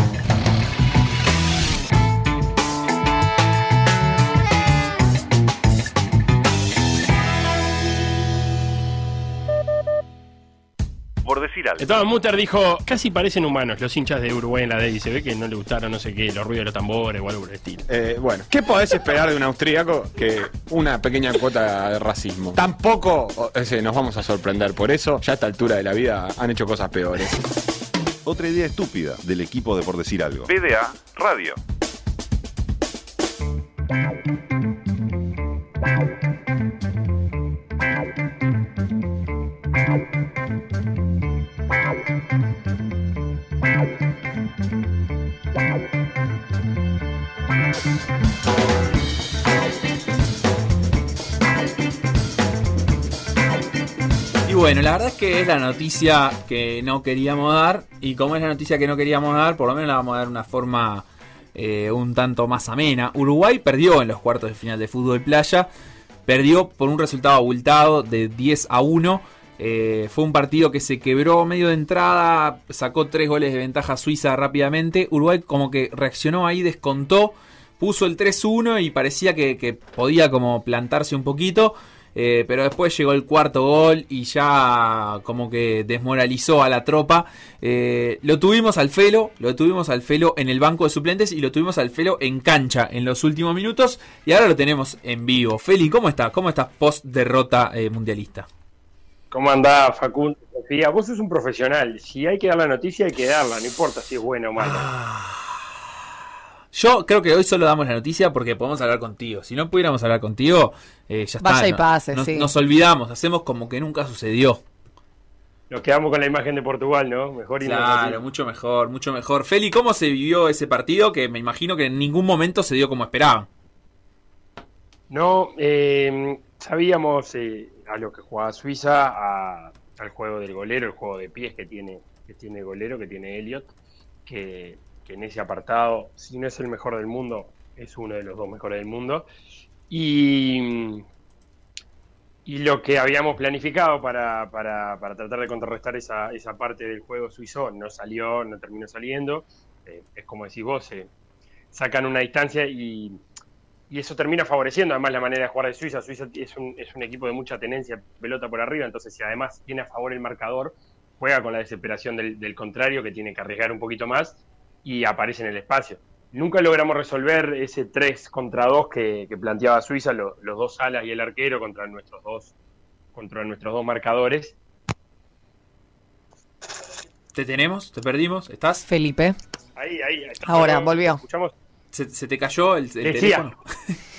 Por decir algo. Entonces Mutter dijo, casi parecen humanos los hinchas de Uruguay en la D y se ve que no le gustaron no sé qué, los ruidos de los tambores o algo por el estilo. Eh, bueno, ¿qué podés esperar de un austríaco que una pequeña cuota de racismo? Tampoco ese, nos vamos a sorprender por eso. Ya a esta altura de la vida han hecho cosas peores. Otra idea estúpida del equipo de Por decir algo. PDA Radio. Y bueno, la verdad es que es la noticia que no queríamos dar. Y como es la noticia que no queríamos dar, por lo menos la vamos a dar de una forma eh, un tanto más amena. Uruguay perdió en los cuartos de final de fútbol playa. Perdió por un resultado abultado de 10 a 1. Eh, fue un partido que se quebró medio de entrada, sacó tres goles de ventaja Suiza rápidamente. Uruguay como que reaccionó ahí, descontó, puso el 3-1 y parecía que, podía como plantarse un poquito. Eh, pero después llegó el cuarto gol y ya como que desmoralizó a la tropa. Eh, lo tuvimos al Felo, lo tuvimos al Felo en el banco de suplentes y lo tuvimos al Felo en cancha en los últimos minutos. Y ahora lo tenemos en vivo. Feli, ¿cómo estás? ¿Cómo estás post derrota mundialista? ¿Cómo andás, Facundo? Sofía, vos sos un profesional. Si hay que dar la noticia, hay que darla, no importa si es buena o mala. Yo creo que hoy solo damos la noticia porque podemos hablar contigo. Si no pudiéramos hablar contigo, eh, ya está. Vaya y no- pase, nos, sí. nos olvidamos, hacemos como que nunca sucedió. Nos quedamos con la imagen de Portugal, ¿no? Mejor y Claro, mucho mejor, mucho mejor. Feli, ¿cómo se vivió ese partido? Que me imagino que en ningún momento se dio como esperaban. No, eh, sabíamos eh, a lo que jugaba Suiza, al juego del golero, el juego de pies que tiene, que tiene el golero, que tiene Elliot, que, que en ese apartado, si no es el mejor del mundo, es uno de los dos mejores del mundo. Y, y lo que habíamos planificado para, para, para tratar de contrarrestar esa, esa parte del juego suizo no salió, no terminó saliendo. Eh, es como decís vos, eh, sacan una distancia y, y eso termina favoreciendo además la manera de jugar de Suiza. Suiza es un, es un equipo de mucha tenencia pelota por arriba, entonces si además tiene a favor el marcador, juega con la desesperación del, del contrario que tiene que arriesgar un poquito más y aparece en el espacio. Nunca logramos resolver ese 3 contra 2 que, que planteaba Suiza, lo- los dos alas y el arquero contra nuestros dos, contra nuestros dos marcadores. ¿Te tenemos? ¿Te perdimos? ¿Estás? Felipe. Ahí, ahí. ahí. Ahora, volvió. ¿Escuchamos? ¿Se, se te cayó el, el Decía. teléfono? [laughs]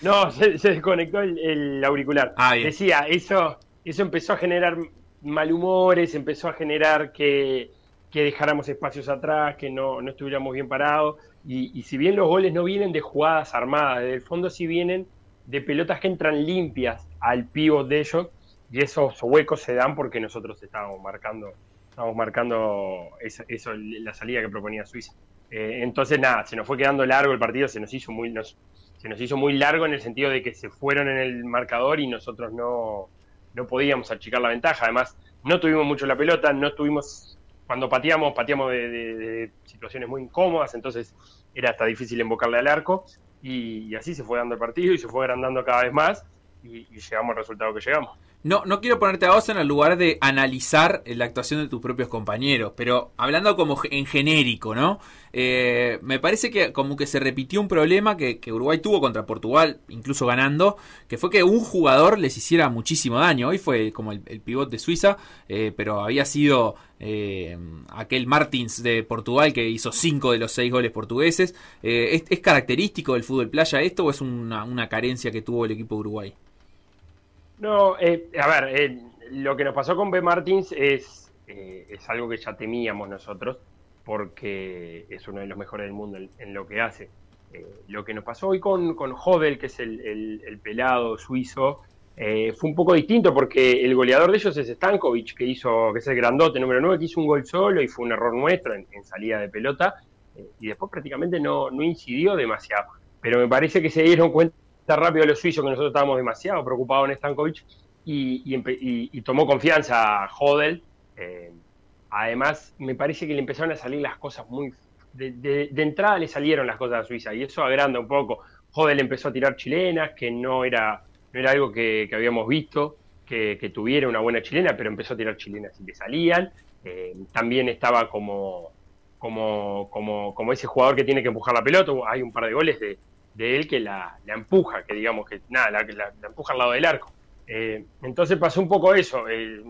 No, se, se desconectó el, el auricular. Ah. Decía, eso, eso empezó a generar malhumores, empezó a generar que, que dejáramos espacios atrás, que no, no estuviéramos bien parados. Y, y si bien los goles no vienen de jugadas armadas, desde el fondo sí vienen de pelotas que entran limpias al pívot de ellos, y esos huecos se dan porque nosotros estábamos marcando, estábamos marcando esa- eso, la salida que proponía Suiza. Eh, entonces, nada, se nos fue quedando largo el partido, se nos hizo muy, nos- se nos hizo muy largo en el sentido de que se fueron en el marcador y nosotros no, no podíamos achicar la ventaja. Además, no tuvimos mucho la pelota, no tuvimos, cuando pateamos, pateamos de, situaciones muy incómodas, entonces era hasta difícil invocarle al arco y, así se fue dando el partido y se fue agrandando cada vez más y llegamos al resultado que llegamos. No, no quiero ponerte a vos en el lugar de analizar la actuación de tus propios compañeros, pero hablando como en genérico, ¿no? Eh, me parece que como que se repitió un problema que, Uruguay tuvo contra Portugal, incluso ganando, que fue que un jugador les hiciera muchísimo daño. Hoy fue como el, el pivot de Suiza, eh, pero había sido eh, aquel Martins de Portugal que hizo cinco de los seis goles portugueses. Eh, ¿es, es característico del fútbol playa esto o es una, una carencia que tuvo el equipo de Uruguay? No, eh, a ver, eh, lo que nos pasó con B. Martins es, eh, es algo que ya temíamos nosotros, porque es uno de los mejores del mundo en, lo que hace. Eh, lo que nos pasó hoy con, con Hodel, que es el, el- el pelado suizo, eh, fue un poco distinto porque el goleador de ellos es Stankovic, que hizo, que es el grandote número 9, que hizo un gol solo y fue un error nuestro en, en salida de pelota, eh, y después prácticamente no, no incidió demasiado. Pero me parece que se dieron cuenta rápido los suizos que nosotros estábamos demasiado preocupados en Stankovic y, tomó confianza a Hodel. eh, además, me parece que le empezaron a salir las cosas muy... De, entrada le salieron las cosas a Suiza y eso agranda un poco. Hodel empezó a tirar chilenas, que no era, no era algo que, habíamos visto, que, que tuviera una buena chilena, pero empezó a tirar chilenas y le salían. Eh, también estaba como, como, como, como ese jugador que tiene que empujar la pelota. Hay un par de goles de, de él que la, la empuja, que digamos que nada, la, la- la empuja al lado del arco. Eh, entonces pasó un poco eso. eh,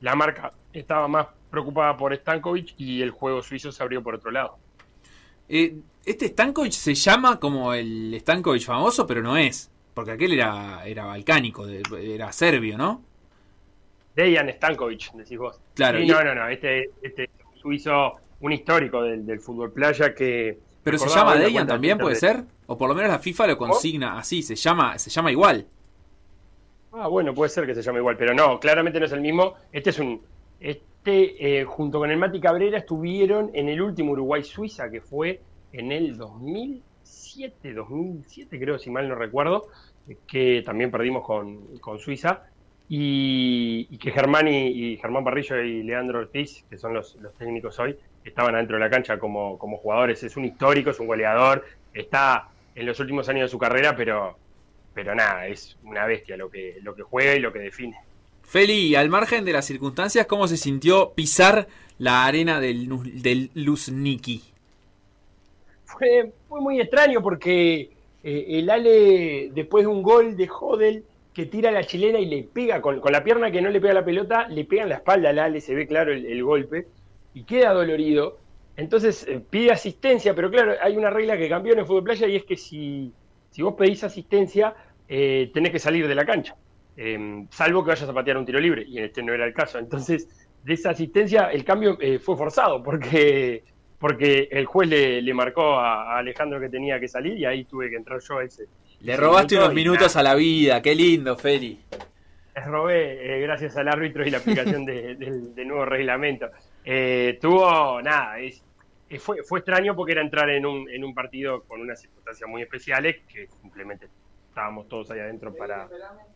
la marca estaba más preocupada por Stankovic y el juego suizo se abrió por otro lado. Eh, este Stankovic se llama como el Stankovic famoso, pero no es. Porque aquel era, era balcánico, era serbio, ¿no? Dejan Stankovic, decís vos. Claro, y- no, no, no. Este, este es un suizo, un histórico del, del fútbol playa que. Pero se llama cuenta también, de puede ser. O por lo menos la FIFA lo consigna así, se llama, se llama igual. Ah, bueno, puede ser que se llame igual, pero no, claramente no es el mismo. Este es un. Este, eh, junto con el Mati Cabrera, estuvieron en el último Uruguay-Suiza, que fue en el 2007, 2007 creo, si mal no recuerdo, que también perdimos con, con Suiza. Y, y que Germán y, y Germán Parrillo y Leandro Ortiz, que son los, los técnicos hoy, estaban adentro de la cancha como, como jugadores. Es un histórico, es un goleador, está en los últimos años de su carrera, pero, pero nada, es una bestia lo que, lo que juega y lo que define. Feli, al margen de las circunstancias, ¿cómo se sintió pisar la arena del, del Luzniki? Fue, fue muy extraño porque eh, el Ale, después de un gol de Hodel, que tira la chilena y le pega con, con la pierna que no le pega la pelota, le pega en la espalda al Ale, se ve claro el, el golpe, y queda dolorido. Entonces eh, pide asistencia, pero claro, hay una regla que cambió en el fútbol playa y es que si, si vos pedís asistencia, eh, tenés que salir de la cancha. Eh, salvo que vayas a patear un tiro libre, y en este no era el caso. Entonces, de esa asistencia, el cambio eh, fue forzado, porque, porque el juez le, le marcó a, a Alejandro que tenía que salir, y ahí tuve que entrar yo a ese. Le ese robaste minuto unos minutos nada, a la vida, qué lindo, Feli. Les robé gracias al árbitro y la aplicación de- del, del nuevo reglamento. Eh, tuvo, nada, es, eh, fue, fue extraño porque era entrar en un, en un partido con unas circunstancias muy especiales que simplemente estábamos todos ahí adentro para,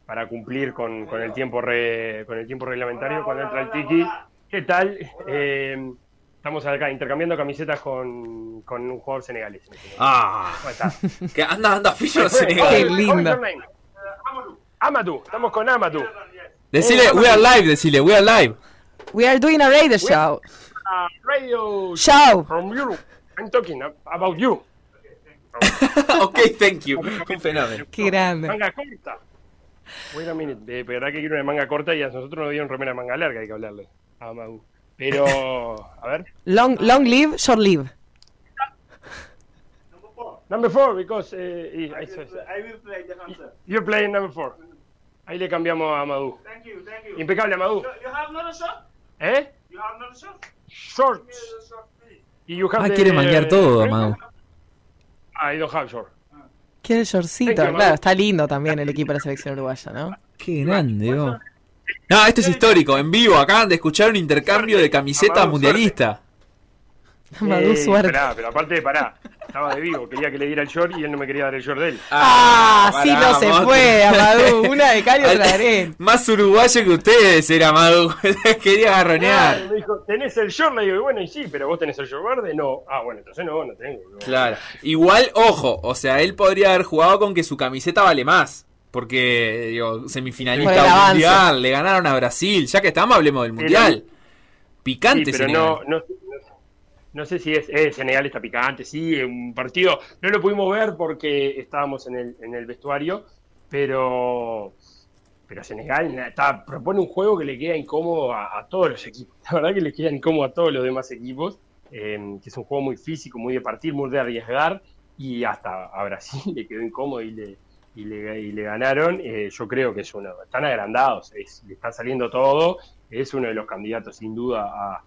para cumplir con, con el tiempo re- con el tiempo reglamentario cuando entra el Tiki. ¿Qué tal? Eh, estamos acá intercambiando camisetas con, con un jugador senegalés. Ah, ¿Cómo estás? que anda, anda, Fisher [laughs] Qué Senegal. Qué lindo. Amadou, estamos con Amadou. Decile, we are live, decile, we are live. We are doing a radio show. Uh, radio Show. from Europe. I'm talking about you. [laughs] ok, thank you. Un fenómeno. Qué grande. Manga corta. Wait a minute, de verdad que quiero una manga corta y a nosotros nos dieron remera manga larga, hay que hablarle a Amadou. Pero, a ver. Long, long live, short live. Number four, because uh, I, I will play defensive. You're playing number four. Ahí le cambiamos a Amadou. Thank you, thank you. Impecable, Amadou. You have another shot? ¿Eh? You have another shot? Shorts. Y you have Ah, the- quiere manguear todo, Amado. I don't have short. Quiere el shortcito. You, Claro, está lindo también el equipo de la selección uruguaya, ¿no? Qué grande, vos. No, esto es histórico, en vivo. Acaban de escuchar un intercambio de camisetas Amadou, mundialista. Amadou, Eh, suerte. Esperá, pero aparte, pará. Estaba de vivo, quería que le diera el short y él no me quería dar el short de él. Ah, sí, no se puede, Amadou. [laughs] Una de cal y otra de arena. Más uruguayo que ustedes era Amado. [laughs] Quería Ah, agarronear. me dijo, ¿tenés el short? Le digo, bueno, y sí, pero vos tenés el short verde. No. Ah, bueno, entonces no, no tengo. No. Claro. Igual, ojo, o sea, él podría haber jugado con que su camiseta vale más. Porque, digo, semifinalista avance. mundial, le ganaron a Brasil. Ya que estamos, hablemos del mundial. Picante, Sí, pero no, no- sé si es, eh, Senegal está picante, sí, un partido, no lo pudimos ver porque estábamos en el, vestuario, pero, pero Senegal propone un juego que le queda incómodo a, todos los equipos, [laughs] la verdad que le queda incómodo a todos los demás equipos, eh, que es un juego muy físico, muy de partir, muy de arriesgar, y hasta a Brasil [laughs] le quedó incómodo y le, y le, ganaron, eh, yo creo que es uno, están agrandados, le está saliendo todo, es uno de los candidatos sin duda a,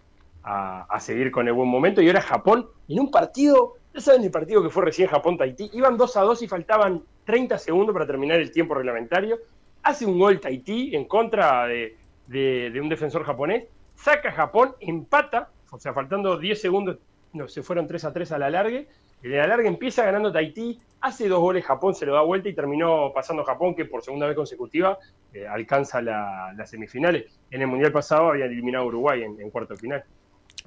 a, seguir con el buen momento. Y ahora Japón, en un partido, ya saben el partido que fue recién Japón-Tahití, iban 2 a 2 y faltaban 30 segundos para terminar el tiempo reglamentario. Hace un gol Tahití en contra de, de- un defensor japonés, saca Japón, empata, o sea, faltando 10 segundos, no, se fueron 3 a 3 a la largue. En la larga empieza ganando Tahití, hace dos goles Japón, se lo da vuelta y terminó pasando Japón, que por segunda vez consecutiva eh, alcanza la- las semifinales. En el Mundial pasado habían eliminado a Uruguay en, cuarto final.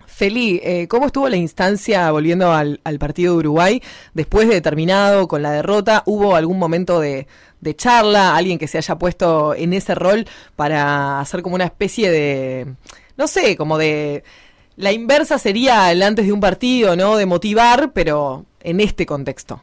Feli, eh, ¿cómo estuvo la instancia volviendo al, partido de Uruguay? Después de terminado con la derrota, ¿hubo algún momento de, de charla? ¿Alguien que se haya puesto en ese rol para hacer como una especie de, no sé, como de... La inversa sería el antes de un partido, ¿no? De motivar, pero en este contexto.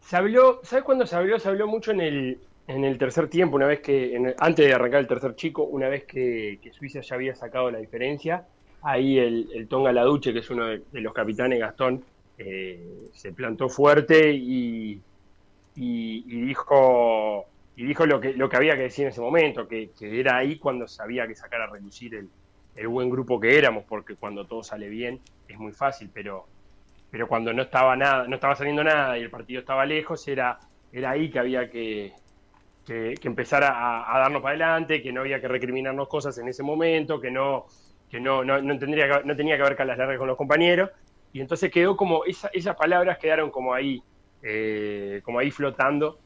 Se habló, ¿sabes cuándo se habló? Se habló mucho en el, en el tercer tiempo, una vez que, en el- antes de arrancar el tercer chico, una vez que Suiza ya había sacado la diferencia, ahí el, el Tonga Laduche, que es uno de, los capitanes, Gastón, eh, se plantó fuerte y, dijo y dijo lo que, lo que había que decir en ese momento, que, era ahí cuando se había que sacar a relucir el, buen grupo que éramos, porque cuando todo sale bien es muy fácil, pero pero cuando no estaba nada, no estaba saliendo nada y el partido estaba lejos, era, era ahí que había que, que, que empezar a, a darnos para adelante, que no había que recriminarnos cosas en ese momento, que no, que no, no, no tendría que, no tenía que haber calas largas con los compañeros. Y entonces quedó como, esa- esas palabras quedaron como ahí, eh, como ahí flotando.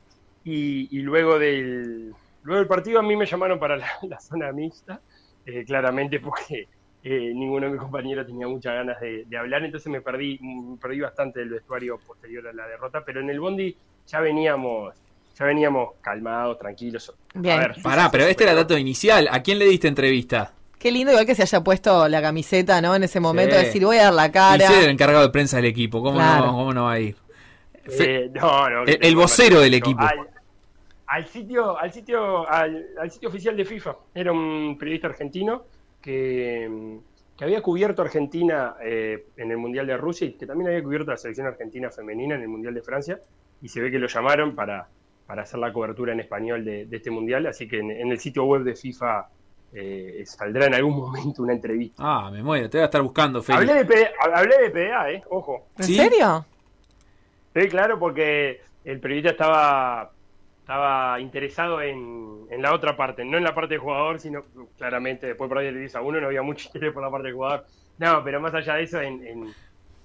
Y, y luego, del, luego del partido a mí me llamaron para la, [laughs] la zona mixta, eh, claramente porque eh, ninguno de mis compañeros tenía muchas ganas de, de hablar, entonces me perdí, me perdí bastante del vestuario posterior a la derrota, pero en el Bondi ya veníamos, ya veníamos calmados, tranquilos. Bien. A ver, Pará, pero este era el dato inicial. ¿A quién le diste entrevista? Qué lindo igual que se haya puesto la camiseta, ¿no? En ese momento, Sí. decir, voy a dar la Y cara. ser el encargado de prensa del equipo. ¿Cómo, Claro. no, cómo no va a ir? Fe- Eh, no, no, el- el vocero del equipo. Al, al sitio, al sitio, al, al sitio oficial de FIFA. Era un periodista argentino que, que había cubierto Argentina eh, en el Mundial de Rusia y que también había cubierto la selección argentina femenina en el Mundial de Francia. Y se ve que lo llamaron para, para hacer la cobertura en español de, de este Mundial. Así que en, en el sitio web de FIFA eh, saldrá en algún [laughs] momento una entrevista. Ah, me muero. Te voy a estar buscando, Feli. Hablé de, PDA, hablé de PDA, eh, ojo. ¿En ¿Sí? serio? Sí, claro, porque el periodista estaba, estaba interesado en, en la otra parte, no en la parte del jugador, sino claramente después por ahí le dice a uno, no había mucho [laughs] interés por la parte del jugador. No, pero más allá de eso, en, en,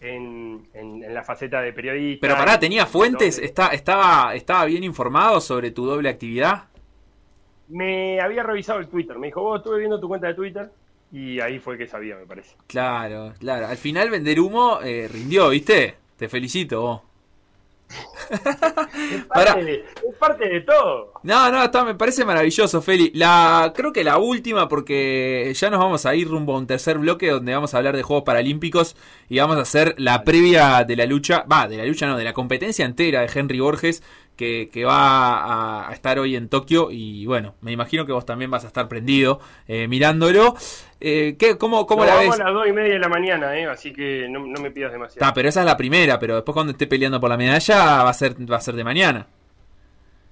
en, en- en la faceta de periodista. Pero pará, ¿tenía fuentes? ¿Está, estaba, ¿Estaba bien informado sobre tu doble actividad? Me había revisado el Twitter. Me dijo, vos estuve viendo tu cuenta de Twitter. Y ahí fue que sabía, me parece. Claro, claro. Al final vender humo eh, rindió, ¿viste? Te felicito vos. Es [laughs] Pará. parte, de, es parte de todo. No, no, está, me parece maravilloso, Feli. La, creo que la última, porque ya nos vamos a ir rumbo a un tercer bloque donde vamos a hablar de Juegos Paralímpicos y vamos a hacer la previa de la lucha, va, de la lucha no, de la competencia entera de Henry Borges que, que va a, a estar hoy en Tokio y bueno, me imagino que vos también vas a estar prendido eh, mirándolo. Eh, ¿qué, ¿Cómo, cómo la vamos ves? a las dos y media de la mañana, ¿eh? así que no, no me pidas demasiado. Pero esa es la primera, pero después cuando esté peleando por la medalla va a ser, va a ser de mañana.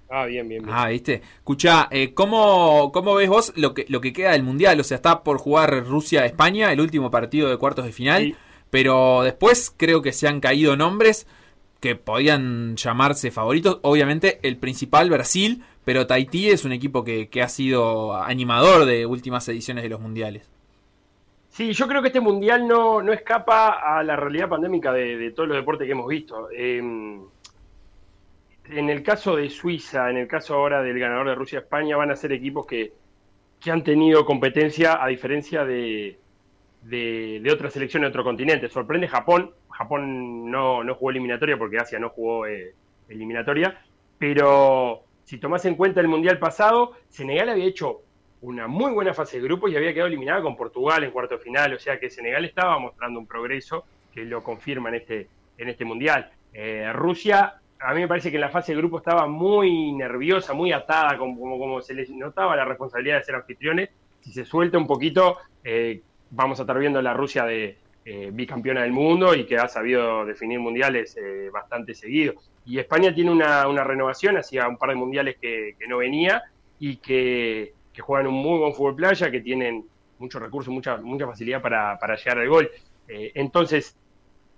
Ah, bien, bien, bien. Ah, viste. Escucha, eh, ¿cómo, ¿cómo ves vos lo que, lo que queda del Mundial? O sea, está por jugar Rusia-España, el último partido de cuartos de final, Sí. pero después creo que se han caído nombres que podían llamarse favoritos. Obviamente el principal Brasil, pero Tahití es un equipo que, que ha sido animador de últimas ediciones de los Mundiales. Sí, yo creo que este mundial no, no escapa a la realidad pandémica de, todos los deportes que hemos visto. Eh, en el caso de Suiza, en el caso ahora del ganador de Rusia-España, van a ser equipos que, que han tenido competencia a diferencia de, de, otras selecciones de otro continente. Sorprende Japón. Japón no, no jugó eliminatoria porque Asia no jugó eh, eliminatoria. Pero si tomás en cuenta el mundial pasado, Senegal había hecho una muy buena fase de grupo y había quedado eliminada con Portugal en cuarto final. O sea que Senegal estaba mostrando un progreso que lo confirma en este, en este mundial. Eh, Rusia, a mí me parece que en la fase de grupo estaba muy nerviosa, muy atada, como, como, como se les notaba la responsabilidad de ser anfitriones. Si se suelta un poquito, eh, vamos a estar viendo la Rusia de eh, bicampeona del mundo y que ha sabido definir mundiales eh, bastante seguido. Y España tiene una, una renovación, hacía un par de mundiales que, no venía y que, juegan un muy buen fútbol playa, que tienen muchos recursos, mucha, mucha facilidad para, para llegar al gol. Eh, entonces,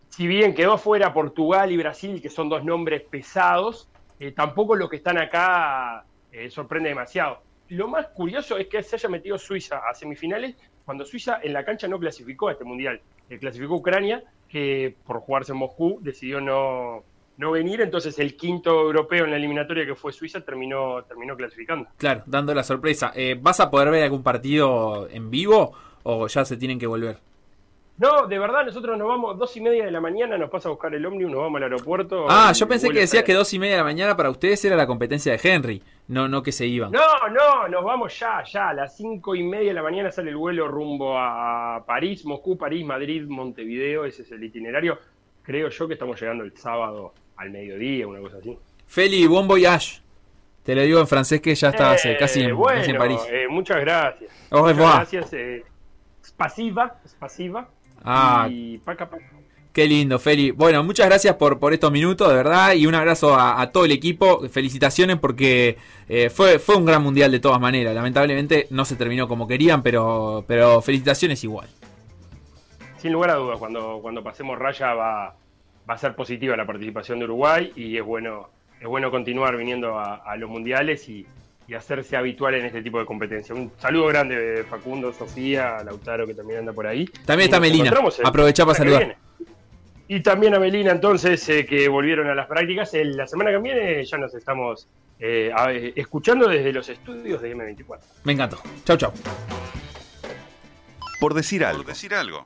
si bien quedó fuera Portugal y Brasil, que son dos nombres pesados, tampoco los que están acá sorprende demasiado. Lo más curioso es que se haya metido Suiza a semifinales cuando Suiza en la cancha no clasificó a este mundial. Eh, clasificó Ucrania, que por jugarse en Moscú decidió no, no venir, entonces el quinto europeo en la eliminatoria que fue Suiza terminó, terminó clasificando. Claro, dando la sorpresa. Eh, ¿Vas a poder ver algún partido en vivo o ya se tienen que volver? No, de verdad, nosotros nos vamos dos y media de la mañana, nos pasa a buscar el ómnivus, nos vamos al aeropuerto. Ah, yo pensé que decías que dos y media de la mañana para ustedes era la competencia de Henry, no, no que se iban. No, no, nos vamos ya, ya. A las cinco y media de la mañana sale el vuelo rumbo a París, Moscú, París, Madrid, Montevideo. Ese es el itinerario. Creo yo que estamos llegando el sábado al mediodía, una cosa así. Feli, bon voyage. Te lo digo en francés que ya estás eh, Eh, casi, en, bueno, casi en París. eh, muchas gracias. Au Muchas revoir. gracias. Eh, spasiva, spasiva. Ah. Y paca, paca. Qué lindo, Feli. Bueno, muchas gracias por, por estos minutos, de verdad, y un abrazo a, a todo el equipo. Felicitaciones porque eh, fue, fue un gran mundial de todas maneras. Lamentablemente no se terminó como querían, pero, pero felicitaciones igual. Sin lugar a dudas, cuando, cuando pasemos raya va, va a ser positiva la participación de Uruguay y es bueno, es bueno continuar viniendo a, a los mundiales y, y hacerse habitual en este tipo de competencia. Un saludo grande de Facundo, Sofía, Lautaro que también anda por ahí. También Y está Melina. Aprovechá para saludar. Y también a Melina, entonces, eh, que volvieron a las prácticas. El- la semana que viene ya nos estamos eh, a- eh, escuchando desde los estudios de M24. Me encantó. Chau, chau. Por decir algo. Por decir algo.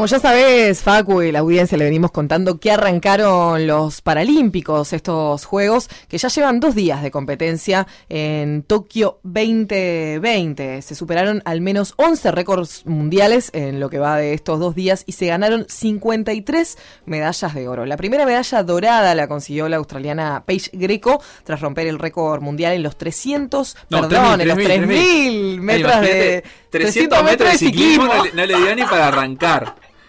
Como ya sabes, Facu y la audiencia le venimos contando que arrancaron los Paralímpicos, estos Juegos que ya llevan dos días de competencia en Tokio 2020. Se superaron al menos 11 récords mundiales en lo que va de estos dos días y se ganaron 53 medallas de oro. La primera medalla dorada la consiguió la australiana Paige Greco tras romper el récord mundial en los 300, No, perdón, 3.000, en los 3.000, 3.000 metros de 300 metros de ciclismo no le, no le dio ni para arrancar. [laughs]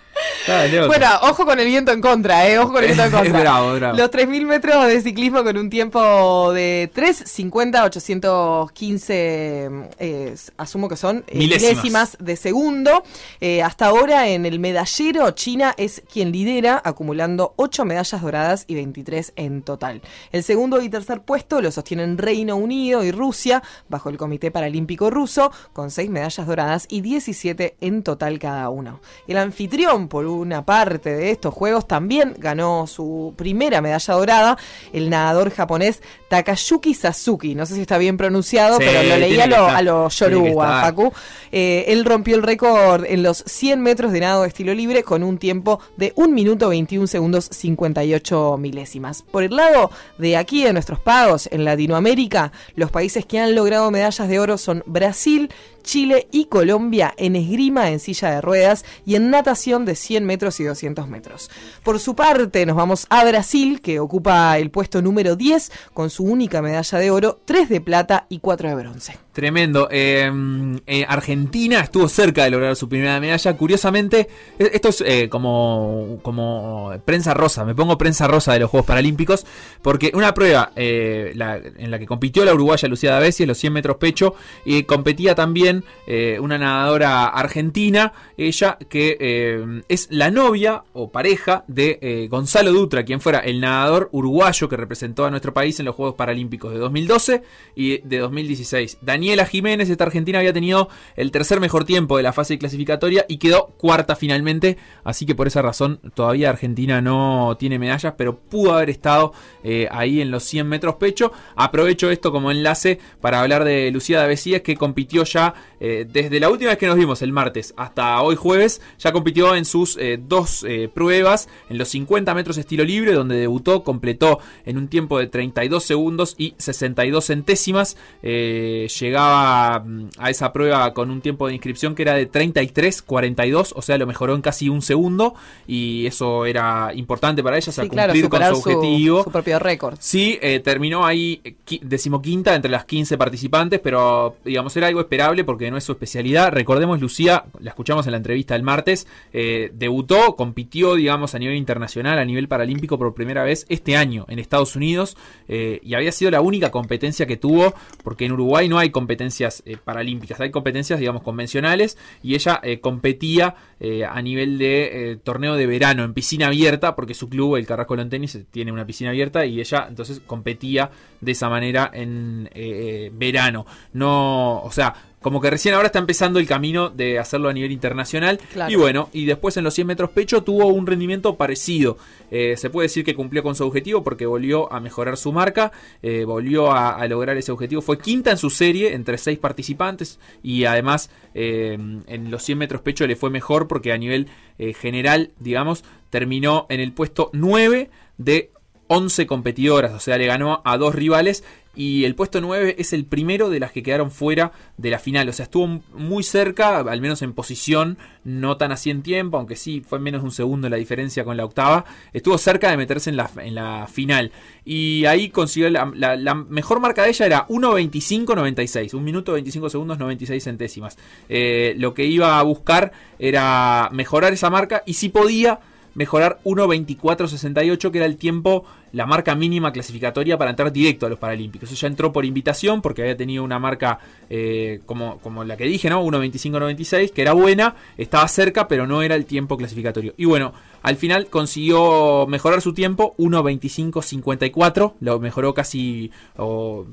Bueno, ojo con el viento en contra, ¿eh? Ojo con el viento en [laughs] contra. bravo, bravo. Los 3.000 metros de ciclismo con un tiempo de 3.50, 815, eh, asumo que son eh, Milésimas. milésimas de segundo. Eh, hasta ahora en el medallero, China es quien lidera, acumulando 8 medallas doradas y 23 en total. El segundo y tercer puesto lo sostienen Reino Unido y Rusia, bajo el Comité Paralímpico Ruso, con 6 medallas doradas y 17 en total cada uno. El anfitrión, por una parte de estos Juegos, también ganó su primera medalla dorada, el nadador japonés Takayuki Sasuki. No sé si está bien pronunciado, Sí, pero lo leí tiene a que lo, a lo Tiene que yoruba. Facu. Eh, él rompió el récord en los 100 metros de nado de estilo libre con un tiempo de 1 minuto 21 segundos 58 milésimas. Por el lado de aquí de nuestros pagos en Latinoamérica, los países que han logrado medallas de oro son Brasil, Chile y Colombia en esgrima en silla de ruedas y en natación de 100 metros y 200 metros. Por su parte, nos vamos a Brasil, que ocupa el puesto número 10 con su única medalla de oro, 3 de plata y 4 de bronce. Tremendo. Eh, eh, Argentina estuvo cerca de lograr su primera medalla. Curiosamente, e- esto es eh, como, como prensa rosa. Me pongo prensa rosa de los Juegos Paralímpicos. Porque una prueba eh, la- en la que compitió la uruguaya Lucía Davesi, en los 100 metros pecho, y competía también una nadadora argentina, ella que es la novia o pareja de Gonzalo Dutra, quien fuera el nadador uruguayo que representó a nuestro país en los Juegos Paralímpicos de 2012 y de 2016. Daniela Jiménez, esta argentina, había tenido el tercer mejor tiempo de la fase clasificatoria y quedó cuarta finalmente, así que por esa razón todavía Argentina no tiene medallas, pero pudo haber estado eh, ahí en los 100 metros pecho. Aprovecho esto como enlace para hablar de Lucía Davesías, que compitió ya eh, desde la última vez que nos vimos, el martes, hasta hoy jueves, ya compitió en sus eh, dos pruebas, en los 50 metros estilo libre, donde debutó, completó en un tiempo de 32 segundos y 62 centésimas. Eh, llegaba mm, a esa prueba con un tiempo de inscripción que era de 33-42, o sea, lo mejoró en casi un segundo y eso era importante para ella, o sea, Sí, claro, cumplir con su objetivo. su propio récord. Sí, eh, terminó ahí eh, qui- decimoquinta entre las 15 participantes, pero digamos era algo esperable porque no es su especialidad. Recordemos, Lucía, la escuchamos en la entrevista el martes, eh, debutó, compitió, digamos, a nivel internacional, a nivel paralímpico por primera vez este año en Estados Unidos eh, y había sido la única competencia que tuvo, porque en Uruguay no hay competencias eh, paralímpicas, hay competencias, digamos, convencionales y ella eh, competía eh, a nivel de torneo de verano en piscina abierta, porque su club, el Carrasco Lawn Tennis, eh, tiene una piscina abierta y ella entonces competía de esa manera en verano. No, o sea, como que recién ahora está empezando el camino de hacerlo a nivel internacional. Claro. Y bueno, y después en los 100 metros pecho tuvo un rendimiento parecido. Eh, se puede decir que cumplió con su objetivo porque volvió a mejorar su marca, eh, volvió a, a lograr ese objetivo. Fue quinta en su serie entre seis participantes y además eh, en los 100 metros pecho le fue mejor porque a nivel general, digamos, terminó en el puesto 9 de 11 competidoras, o sea, le ganó a dos rivales y el puesto 9 es el primero de las que quedaron fuera de la final, o sea, estuvo muy cerca, al menos en posición, no tan así en tiempo, aunque sí fue menos de un segundo la diferencia con la octava, estuvo cerca de meterse en la, en la final. Y ahí consiguió la, mejor marca de ella era 1.25.96, 1 minuto 25 segundos 96 centésimas. Eh, lo que iba a buscar era mejorar esa marca y si podía mejorar 1.24.68, que era el tiempo, la marca mínima clasificatoria para entrar directo a los Paralímpicos. Ella entró por invitación porque había tenido una marca eh, como, como la que dije, ¿no? 1.25.96, que era buena, estaba cerca, pero no era el tiempo clasificatorio. Y bueno, al final consiguió mejorar su tiempo, 1.25.54, lo mejoró casi,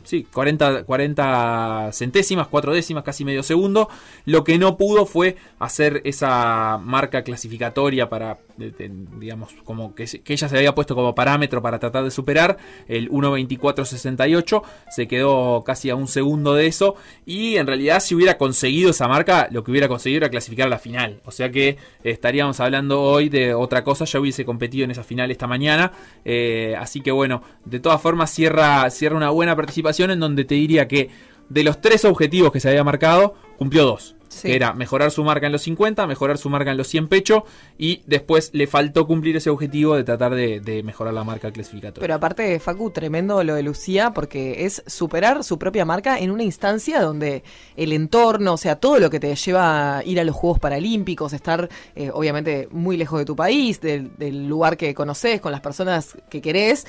sí, 40, 40 centésimas, 4 décimas, casi medio segundo. Lo que no pudo fue hacer esa marca clasificatoria para, digamos, como que, que ella se había puesto como parámetro para tratar de superar, el 1.24.68, se quedó casi a un segundo de eso y en realidad si hubiera conseguido esa marca, lo que hubiera conseguido era clasificar a la final, o sea que estaríamos hablando hoy de otra cosa, ya hubiese competido en esa final esta mañana, eh, así que bueno, de todas formas cierra, cierra una buena participación en donde te diría que de los tres objetivos que se había marcado, cumplió dos. Sí. Que era mejorar su marca en los 50, mejorar su marca en los 100 pecho y después le faltó cumplir ese objetivo de tratar de, de mejorar la marca clasificatoria. Pero aparte, Facu, tremendo lo de Lucía, porque es superar su propia marca en una instancia donde el entorno, o sea, todo lo que te lleva a ir a los Juegos Paralímpicos, estar eh, obviamente muy lejos de tu país, del, del lugar que conoces, con las personas que querés,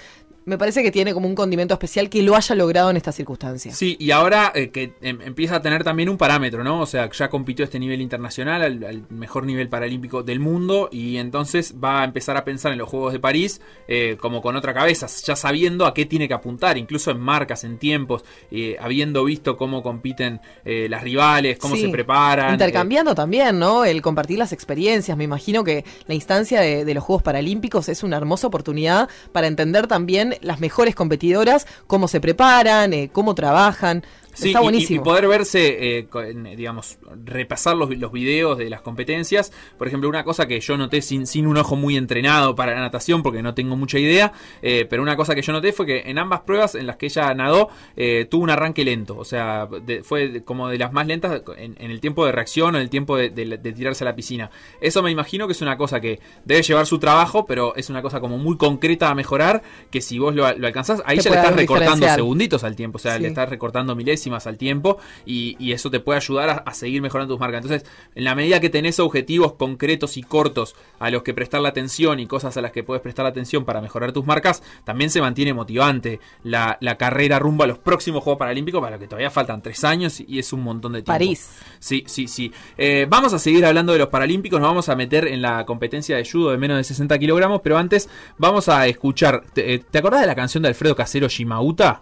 me parece que tiene como un condimento especial que lo haya logrado en esta circunstancia. Sí, y ahora eh, que em, empieza a tener también un parámetro, ¿no? O sea, ya compitió a este nivel internacional, al, al mejor nivel paralímpico del mundo, y entonces va a empezar a pensar en los Juegos de París eh, como con otra cabeza, ya sabiendo a qué tiene que apuntar, incluso en marcas, en tiempos, eh, habiendo visto cómo compiten eh, las rivales, cómo Sí. se preparan. Intercambiando también, ¿no? El compartir las experiencias. Me imagino que la instancia de, de los Juegos Paralímpicos es una hermosa oportunidad para entender también las mejores competidoras, cómo se preparan, eh, cómo trabajan. Sí, Está y- y- buenísimo. Y, poder verse, eh, digamos, repasar los, los videos de las competencias. Por ejemplo, una cosa que yo noté sin, sin un ojo muy entrenado para la natación, porque no tengo mucha idea, eh, pero una cosa que yo noté fue que en ambas pruebas en las que ella nadó, eh, tuvo un arranque lento. O sea, de- fue como de las más lentas en, en el tiempo de reacción o en el tiempo de, de- de tirarse a la piscina. Eso me imagino que es una cosa que debe llevar su trabajo, pero es una cosa como muy concreta a mejorar, que si vos lo, lo alcanzás, ahí Te ya le estás recortando segunditos al tiempo. O sea, Sí. le estás recortando al tiempo y, y eso te puede ayudar a, a seguir mejorando tus marcas. Entonces, en la medida que tenés objetivos concretos y cortos a los que prestar la atención y cosas a las que puedes prestar la atención para mejorar tus marcas, también se mantiene motivante la, la carrera rumbo a los próximos Juegos Paralímpicos, para los que todavía faltan tres años y es un montón de tiempo. París. Sí, sí, sí. Eh, vamos a seguir hablando de los Paralímpicos, nos vamos a meter en la competencia de judo de menos de 60 kilogramos, pero antes vamos a escuchar. ¿Te, eh, ¿te acordás de la canción de Alfredo Casero Shimauta?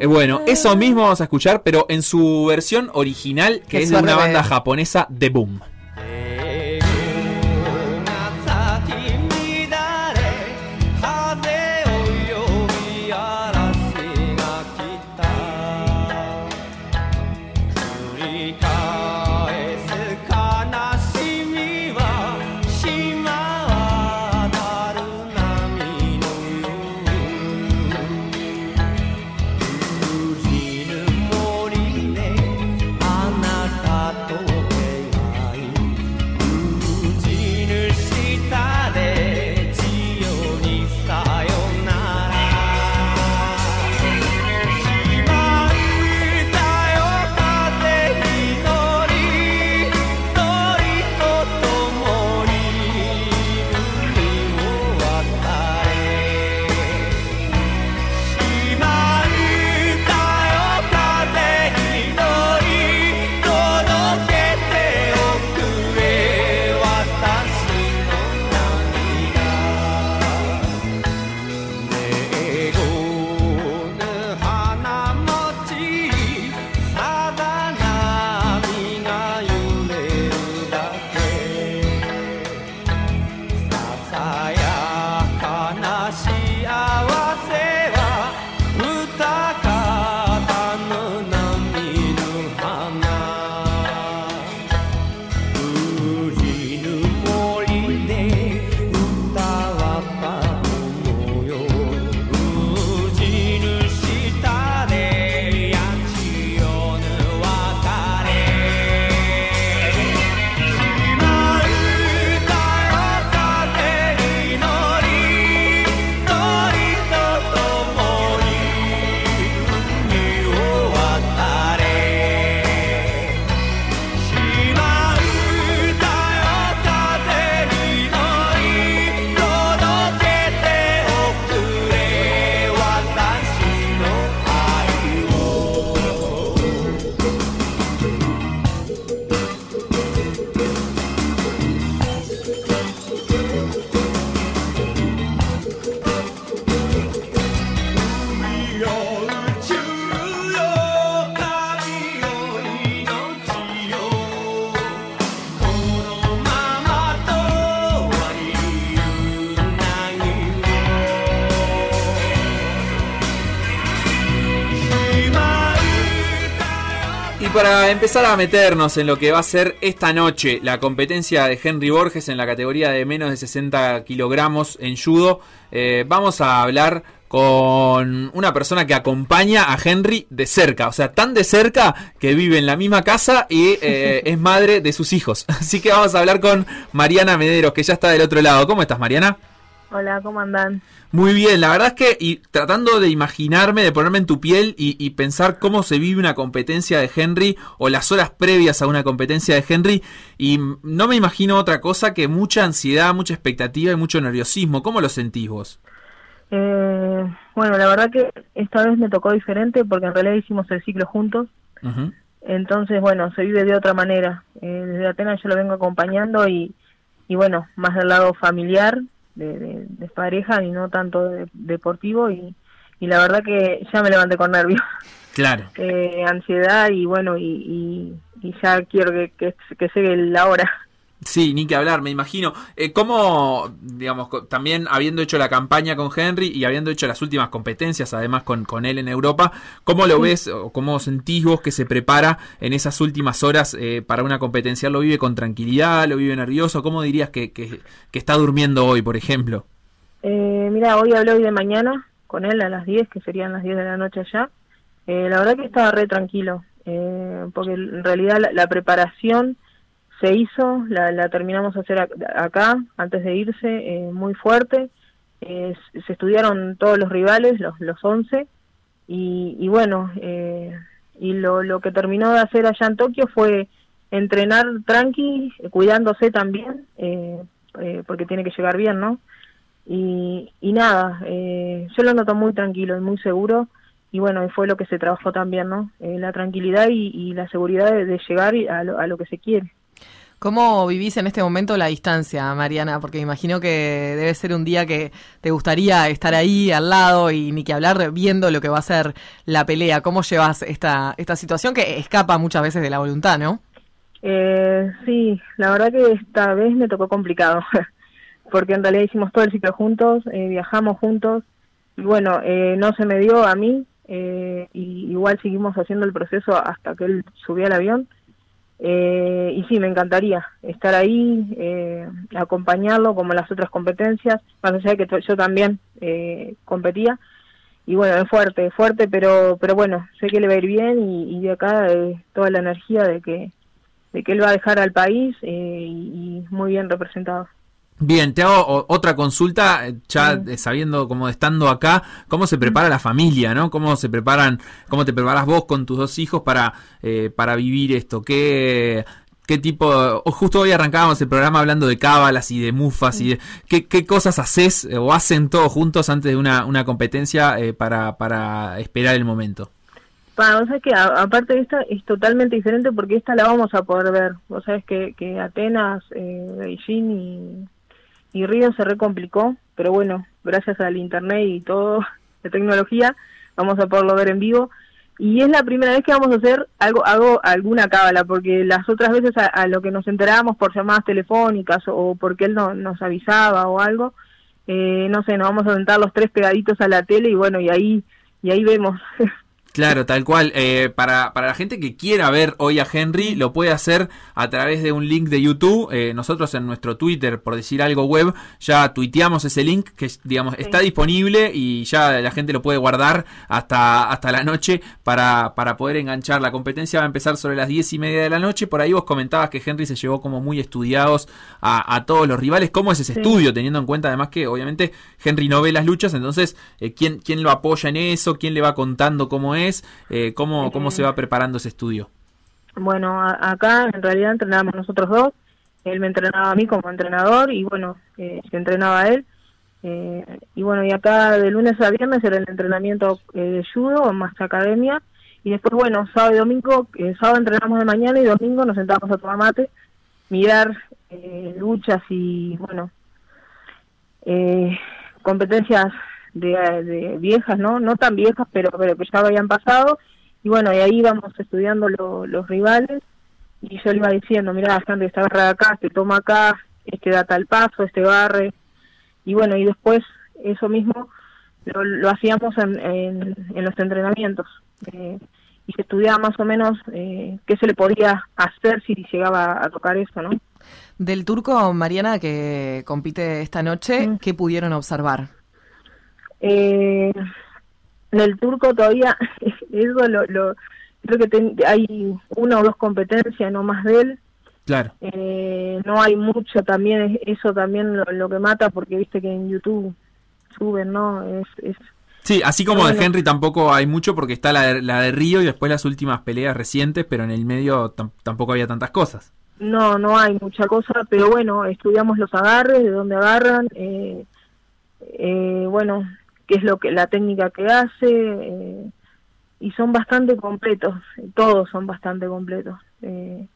Eh, bueno, eso mismo vamos a escuchar, pero en su versión original, que Qué es de una banda japonesa, The Boom. Para empezar a meternos en lo que va a ser esta noche la competencia de Henry Borges en la categoría de menos de 60 kilogramos en judo, eh, vamos a hablar con una persona que acompaña a Henry de cerca, o sea, tan de cerca que vive en la misma casa y eh, [laughs] es madre de sus hijos. [laughs] Así que vamos a hablar con Mariana Mederos, que ya está del otro lado. ¿Cómo estás, Mariana? Hola, ¿cómo andan? Muy bien, la verdad es que y tratando de imaginarme, de ponerme en tu piel y, y, pensar cómo se vive una competencia de Henry o las horas previas a una competencia de Henry y no me imagino otra cosa que mucha ansiedad, mucha expectativa y mucho nerviosismo. ¿Cómo lo sentís vos? Eh, bueno, la verdad que esta vez me tocó diferente porque en realidad hicimos el ciclo juntos. Uh -huh. Entonces, bueno, se vive de otra manera. Eh, desde Atenas yo lo vengo acompañando y, y bueno, más del lado familiar de, de, de pareja y no tanto de, deportivo y, y, la verdad que ya me levanté con nervios. [laughs] Claro. Eh, ansiedad y bueno, y, y, y ya quiero que, que, que llegue la hora. Sí, ni que hablar, me imagino. Eh, ¿Cómo, digamos, también habiendo hecho la campaña con Henry y habiendo hecho las últimas competencias, además con, con él en Europa, ¿cómo lo ves o cómo sentís vos que se prepara en esas últimas horas eh, para una competencia? ¿Lo vive con tranquilidad? ¿Lo vive nervioso? ¿Cómo dirías que, que, que está durmiendo hoy, por ejemplo? Eh, mira, hoy hablé hoy de mañana con él a las 10, que serían las 10 de la noche allá. Eh, la verdad que estaba re tranquilo, eh, porque en realidad la, la preparación se hizo, la, la terminamos de hacer acá antes de irse, eh, muy fuerte. Eh, se estudiaron todos los rivales, los, los 11, y, y bueno, eh, y lo, lo que terminó de hacer allá en Tokio fue entrenar tranqui, cuidándose también, eh, porque tiene que llegar bien, ¿no? Y, y nada, yo lo noto muy tranquilo y muy seguro, y bueno, fue lo que se trabajó también, ¿no? La tranquilidad y, y, la seguridad de, de llegar a lo, a lo que se quiere. ¿Cómo vivís en este momento la distancia, Mariana? Porque me imagino que debe ser un día que te gustaría estar ahí al lado y ni que hablar viendo lo que va a ser la pelea. ¿Cómo llevas esta, esta situación que escapa muchas veces de la voluntad, no? Eh, sí, la verdad que esta vez me tocó complicado, [laughs] porque en realidad hicimos todo el ciclo juntos, eh, viajamos juntos, y bueno, eh, no se me dio a mí, eh, y igual seguimos haciendo el proceso hasta que él subió al avión eh, y sí, me encantaría estar ahí, eh, acompañarlo como las otras competencias, más allá de que yo también eh, competía. Y bueno, es fuerte, fuerte, pero, pero bueno, sé que le va a ir bien y, de acá eh, toda la energía de que, de que él va a dejar al país eh, y muy bien representado. Bien, te hago otra consulta, ya sí. sabiendo como estando acá, cómo se prepara la familia, ¿no? Cómo se preparan, cómo te preparas vos con tus dos hijos para, eh, para vivir esto. ¿Qué, qué tipo, justo hoy arrancábamos el programa hablando de cábalas y de mufas y de qué, qué cosas haces o hacen todos juntos antes de una, una competencia eh, para, para esperar el momento. Bueno, o sea que a, aparte de esta es totalmente diferente porque esta la vamos a poder ver. Vos sabés que, que Atenas, eh, Beijing y y Río se recomplicó, pero bueno, gracias al internet y todo, [laughs] de tecnología, vamos a poderlo ver en vivo. Y es la primera vez que vamos a hacer algo, algo alguna cábala, porque las otras veces a, lo que nos enterábamos por llamadas telefónicas o porque él no, nos avisaba o algo, eh, no sé, nos vamos a sentar los tres pegaditos a la tele y bueno, y ahí, y ahí vemos. [laughs] Claro, tal cual. Eh, para, para la gente que quiera ver hoy a Henry, lo puede hacer a través de un link de YouTube. Eh, nosotros en nuestro Twitter, por decir algo web, ya tuiteamos ese link que digamos sí. está disponible y ya la gente lo puede guardar hasta, hasta la noche para, para poder enganchar. La competencia va a empezar sobre las diez y media de la noche. Por ahí vos comentabas que Henry se llevó como muy estudiados a, a todos los rivales. ¿Cómo es ese sí. estudio? Teniendo en cuenta además que obviamente Henry no ve las luchas, entonces eh, ¿quién, ¿quién lo apoya en eso? ¿Quién le va contando cómo es? Eh, ¿cómo, ¿Cómo se va preparando ese estudio? Bueno, a, acá en realidad entrenamos nosotros dos. Él me entrenaba a mí como entrenador y bueno, eh, se entrenaba a él. Eh, y bueno, y acá de lunes a viernes era el entrenamiento eh, de judo, más academia. Y después, bueno, sábado y domingo, eh, sábado entrenamos de mañana y domingo nos sentamos a tomar mate, mirar eh, luchas y bueno, competencias de, de, viejas, ¿no? No tan viejas, pero, pero que ya habían pasado. Y bueno, y ahí íbamos estudiando lo, los rivales. Y yo le iba diciendo, mira, Henry, esta agarra acá, este toma acá, este da tal paso, este barre. Y bueno, y después eso mismo lo, lo hacíamos en, en, en, los entrenamientos. Eh, y se estudiaba más o menos eh, qué se le podía hacer si llegaba a tocar eso, ¿no? Del turco, Mariana, que compite esta noche, ¿qué pudieron observar? Eh, en el turco todavía, [laughs] eso lo, lo- creo que ten- hay una o dos competencias, no más de él. Claro. Eh, no hay mucho también, es- eso también lo, lo que mata, porque viste que en YouTube suben, ¿no? Es, es Sí, así como de. Henry tampoco hay mucho porque está la de, la de Río y después las últimas peleas recientes, pero en el medio tam- tampoco había tantas cosas. No, no hay mucha cosa, pero bueno, estudiamos los agarres, de dónde agarran, eh, eh, bueno, qué es lo que la técnica que hace, eh, y son bastante completos, todos son bastante completos. Eh,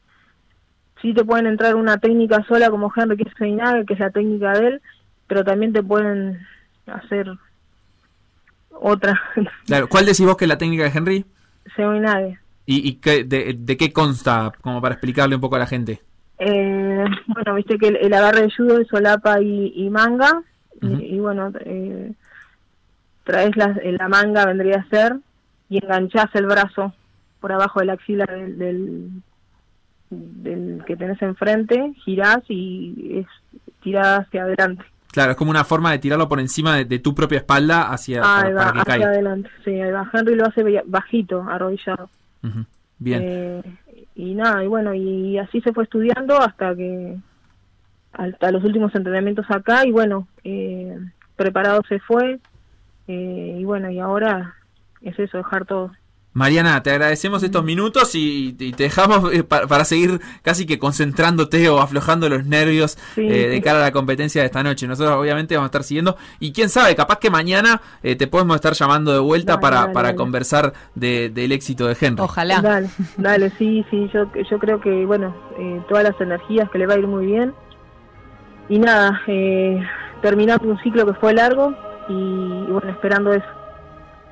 sí te pueden entrar una técnica sola como Henry que es Seinage, que es la técnica de él, pero también te pueden hacer otra, [laughs] Claro, ¿cuál decís vos que es la técnica de Henry? Seinage. ¿Y, y qué- de, de qué consta? Como para explicarle un poco a la gente. Eh, bueno, viste que el, el agarre de judo es solapa y, y manga. y- y, bueno, eh, traes la, la manga, vendría a ser, y enganchás el brazo por abajo de la axila del, del, del que tenés enfrente, girás y es tirada hacia adelante. Claro, es como una forma de tirarlo por encima de, de tu propia espalda hacia para, Ahí va, para que hacia caiga. adelante. Sí. Henry lo hace bajito, arrodillado. Bien. Eh, y nada, y bueno, y así se fue estudiando hasta que, hasta los últimos entrenamientos acá, y bueno, eh, preparado se fue, eh, y bueno, y ahora es eso, dejar todo. Mariana, te agradecemos estos minutos y, y te dejamos eh, pa- para seguir casi que concentrándote o aflojando los nervios Sí, eh, de cara a la competencia de esta noche. Nosotros obviamente vamos a estar siguiendo y quién sabe, capaz que mañana eh, te podemos estar llamando de vuelta Dale, para, dale, para dale. conversar de- del éxito de Henry. Dale, dale, sí, sí, yo, yo creo que, bueno, eh, todas las energías que le va a ir muy bien. Y nada, eh, terminando un ciclo que fue largo y, y bueno, esperando eso.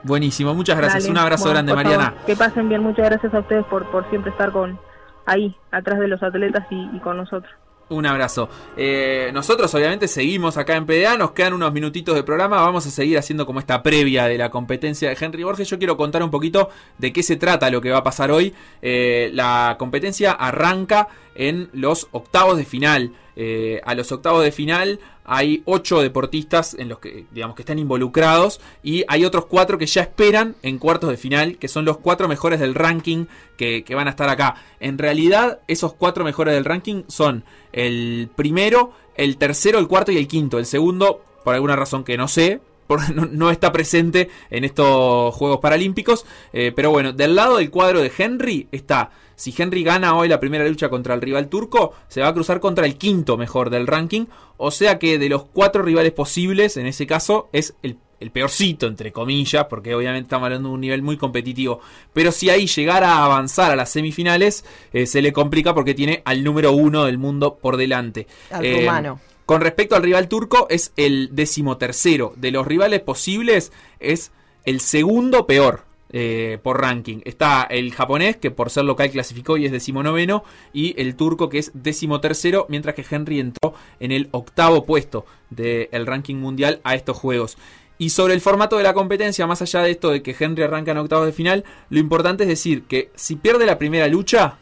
Buenísimo, muchas gracias. Dale, Un abrazo bueno, grande, Mariana. favor, que pasen bien, muchas gracias a ustedes por, por siempre estar con ahí, atrás de los atletas y, y con nosotros. Un abrazo. Eh, nosotros obviamente seguimos acá en PDA, nos quedan unos minutitos de programa, vamos a seguir haciendo como esta previa de la competencia de Henry Borges. Yo quiero contar un poquito de qué se trata lo que va a pasar hoy. Eh, la competencia arranca en los octavos de final. Eh, a los octavos de final hay ocho deportistas en los que digamos que están involucrados y hay otros cuatro que ya esperan en cuartos de final, que son los cuatro mejores del ranking que, van a estar acá. En realidad, esos cuatro mejores del ranking son el primero, el tercero, el cuarto y el quinto. El segundo, por alguna razón que no sé, [laughs] no está presente en estos Juegos Paralímpicos. Eh, pero bueno, del lado del cuadro de Henry está. Si Henry gana hoy la primera lucha contra el rival turco, se va a cruzar contra el quinto mejor del ranking. O sea que de los cuatro rivales posibles, en ese caso, es el, el peorcito, entre comillas, porque obviamente estamos hablando de un nivel muy competitivo. Pero si ahí llegara a avanzar a las semifinales, eh, se le complica porque tiene al número uno del mundo por delante. Al Eh, rumano. con respecto al rival turco, es el decimotercero. De los rivales posibles, es el segundo peor. Eh, por ranking. Está el japonés, que por ser local clasificó y es decimonoveno, y el turco, que es decimotercero, mientras que Henry entró en el octavo puesto del ranking mundial a estos juegos. Y sobre el formato de la competencia, más allá de esto de que Henry arranca en octavos de final, lo importante es decir que si pierde la primera lucha,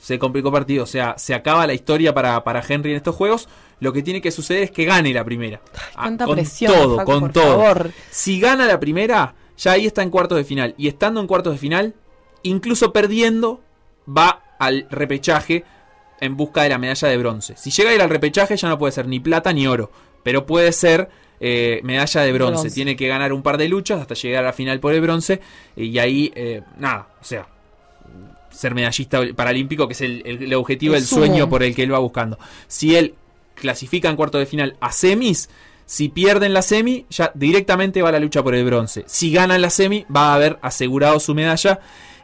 se complicó partido, o sea, se acaba la historia para, para Henry en estos juegos. Lo que tiene que suceder es que gane la primera. Ah, cuánta con presión, todo, Facu, con por todo. favor. Si gana la primera, ya ahí está en cuartos de final. Y estando en cuartos de final, incluso perdiendo, va al repechaje en busca de la medalla de bronce. Si llega a ir al repechaje, ya no puede ser ni plata ni oro, pero puede ser eh, medalla de bronce. Bronce. Tiene que ganar un par de luchas hasta llegar a la final por el bronce. Y ahí, eh, nada, o sea, ser medallista paralímpico, que es el, el- el objetivo, El el, sueño por el que él va buscando. Si él clasifica en cuarto de final a semis, si pierden la semi, ya directamente va a la lucha por el bronce. Si ganan la semi, va a haber asegurado su medalla.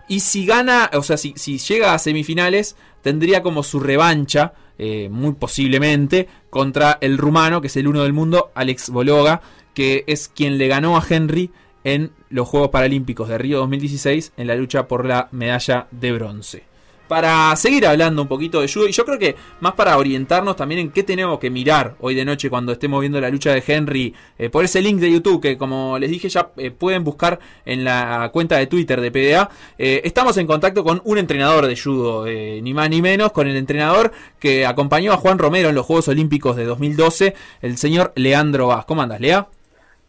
Y si gana, o sea, si, si llega a semifinales, tendría como su revancha, eh, muy posiblemente, contra el rumano, que es el uno del mundo, Alex Bologa, que es quien le ganó a Henry en los Juegos Paralímpicos de Río 2016 en la lucha por la medalla de bronce. Para seguir hablando un poquito de judo y yo creo que más para orientarnos también en qué tenemos que mirar hoy de noche cuando estemos viendo la lucha de Henry eh, por ese link de YouTube que como les dije ya eh, pueden buscar en la cuenta de Twitter de PDA. Eh, estamos en contacto con un entrenador de judo, ni más ni menos, con el entrenador que acompañó a Juan Romero en los Juegos Olímpicos de 2012, el señor Leandro Vaz. ¿Cómo andas, Lea?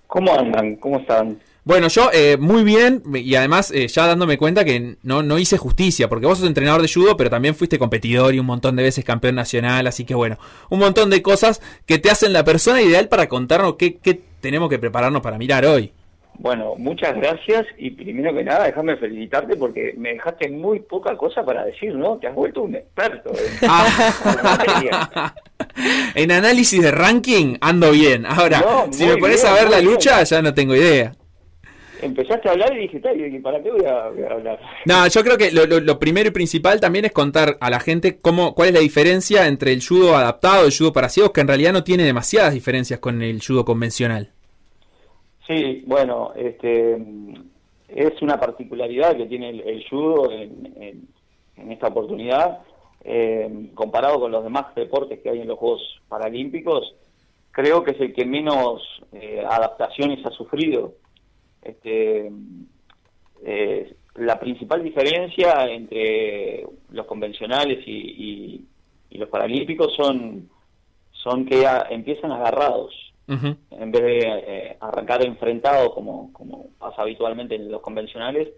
¿Cómo andan? ¿Cómo están? Bueno, yo eh, muy bien y además eh, ya dándome cuenta que no, no hice justicia, porque vos sos entrenador de judo, pero también fuiste competidor y un montón de veces campeón nacional, así que bueno, un montón de cosas que te hacen la persona ideal para contarnos qué, qué tenemos que prepararnos para mirar hoy. Bueno, muchas gracias y primero que nada déjame felicitarte porque me dejaste muy poca cosa para decir, ¿no? Te has vuelto un experto. en- [laughs] En análisis de ranking ando bien. Ahora, No, si me pones a ver la bien. lucha, ya no tengo idea. Empezaste a hablar y dije, "Tal, ¿y ¿para qué voy a, voy a hablar? No, yo creo que lo, lo- lo primero y principal también es contar a la gente cómo, cuál es la diferencia entre el judo adaptado y el judo para ciegos, que en realidad no tiene demasiadas diferencias con el judo convencional. Sí, bueno, este es una particularidad que tiene el, el judo en, en- en esta oportunidad, eh, comparado con los demás deportes que hay en los Juegos Paralímpicos, creo que es el que menos eh, adaptaciones ha sufrido. Este, eh, la principal diferencia entre los convencionales y, y- y los paralímpicos son, son que a- empiezan agarrados en vez de eh, arrancar enfrentados como, como pasa habitualmente en los convencionales,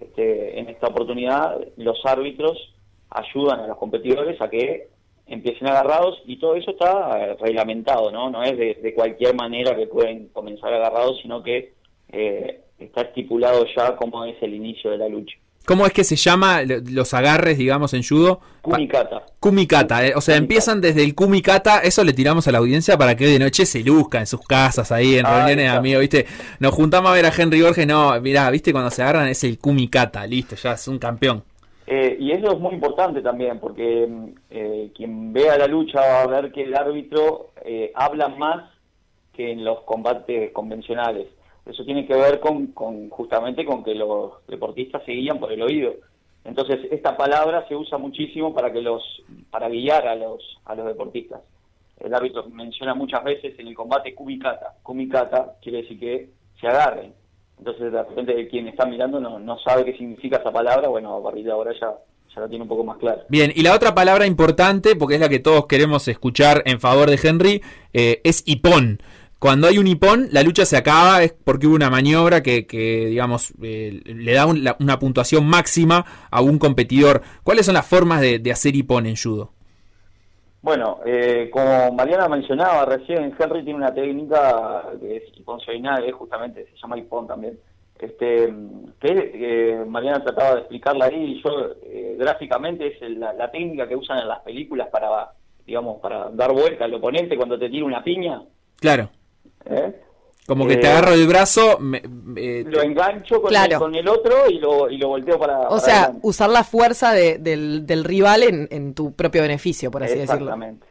este, en esta oportunidad los árbitros ayudan a los competidores a que empiecen agarrados y todo eso está eh, reglamentado, ¿no? No es de, de cualquier manera que pueden comenzar agarrados, sino que eh, está estipulado ya cómo es el inicio de la lucha. ¿Cómo es que se llama lo- los agarres, digamos, en judo? Kumikata. Kumikata, eh, o sea, empiezan desde el Kumikata, eso le tiramos a la audiencia para que de noche se luzca en sus casas, ahí en Ahí reuniones de está. amigos, ¿viste? Nos juntamos a ver a Henry Borges, no, mirá, ¿viste? Cuando se agarran es el Kumikata, listo, ya es un campeón. Eh, y eso es muy importante también, porque mm, eh, quien vea la lucha va a ver que el árbitro eh, habla más que en los combates convencionales. Eso tiene que ver con, con justamente con que los deportistas se guían por el oído. Entonces esta palabra se usa muchísimo para que los para guiar a los a los deportistas. El árbitro menciona muchas veces en el combate kumikata. Kumikata quiere decir que se agarren. Entonces de repente quien está mirando no, no sabe qué significa esa palabra, bueno, a partir de ahora ya, ya tiene un poco más claro. Bien, y la otra palabra importante, porque es la que todos queremos escuchar en favor de Henry, eh, es hipón. Cuando hay un hipón, la lucha se acaba, es porque hubo una maniobra que, que digamos, eh, le da un- la- una puntuación máxima a un competidor. ¿Cuáles son las formas de, de hacer hipón en judo? Bueno, eh, como Mariana mencionaba recién, Henry tiene una técnica que es hiponcional, justamente, se llama hipón también, este, que eh, Mariana trataba de explicarla ahí, y yo eh, gráficamente es la, la técnica que usan en las películas para, digamos, para dar vuelta al oponente cuando te tira una piña. Claro, ¿eh? como que Eh, te agarro el brazo, me- me- Lo engancho con, Claro. el, con el otro y lo, y lo volteo para... O para sea, adelante. usar la fuerza de- del, del rival en, en tu propio beneficio, por así decirlo. Exactamente.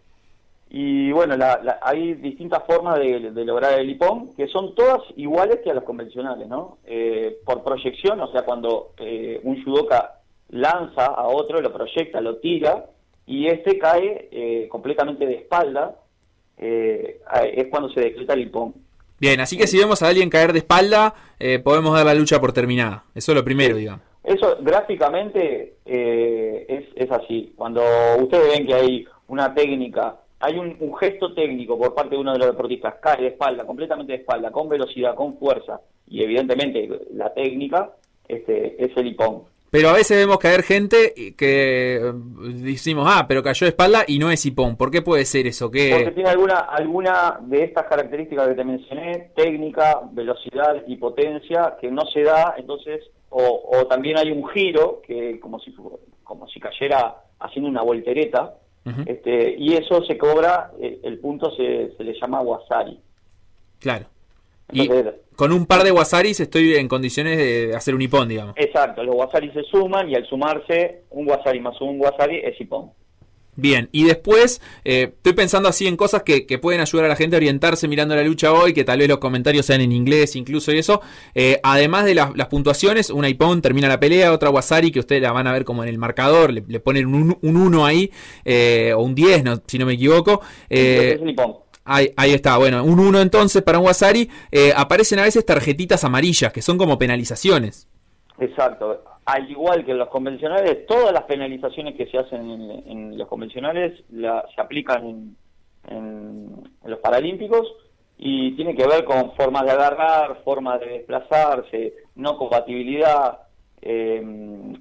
Y bueno, la- la- hay distintas formas de, de lograr el hipón, que son todas iguales que a los convencionales, ¿no? Eh, por proyección, o sea, cuando eh, un judoka lanza a otro, lo proyecta, lo tira, y este cae eh, completamente de espalda, eh, es cuando se decreta el hipón. Bien, así que si vemos a alguien caer de espalda, eh, podemos dar la lucha por terminada. Eso es lo primero, digamos. Eso gráficamente eh, es, es así. Cuando ustedes ven que hay una técnica, hay un, un gesto técnico por parte de uno de los deportistas, cae de espalda, completamente de espalda, con velocidad, con fuerza, y evidentemente la técnica este, es el hipón. Pero a veces vemos caer gente que eh, decimos, ah, pero cayó de espalda y no es hipón. ¿Por qué puede ser eso? Porque ¿Qué? tiene alguna, alguna de estas características que te mencioné, técnica, velocidad y potencia, que no se da, entonces, o, o también hay un giro, que como si, como si cayera haciendo una voltereta, este, y eso se cobra, eh, el punto se, se le llama wasari. Claro. Y Entonces, con un par de wasaris estoy en condiciones de hacer un hipón, digamos. exacto, los wasari se suman y al sumarse un wasari más un wasari es hipón. Bien, y después eh, estoy pensando así en cosas que, que pueden ayudar a la gente a orientarse mirando la lucha hoy, que tal vez los comentarios sean en inglés incluso y eso. Eh, además de las, las puntuaciones, una Ipon termina la pelea, otra Wasari que ustedes la van a ver como en el marcador, le, le ponen un 1 ahí, eh, o un 10, no, si no me equivoco. Es un Nippon. Ahí, ahí está, bueno, un 1 entonces para un Wasari. Eh, aparecen a veces tarjetitas amarillas, que son como penalizaciones. Exacto. Al igual que en los convencionales, todas las penalizaciones que se hacen en, los convencionales la- se aplican en, en- los paralímpicos y tiene que ver con formas de agarrar, formas de desplazarse, no compatibilidad, eh,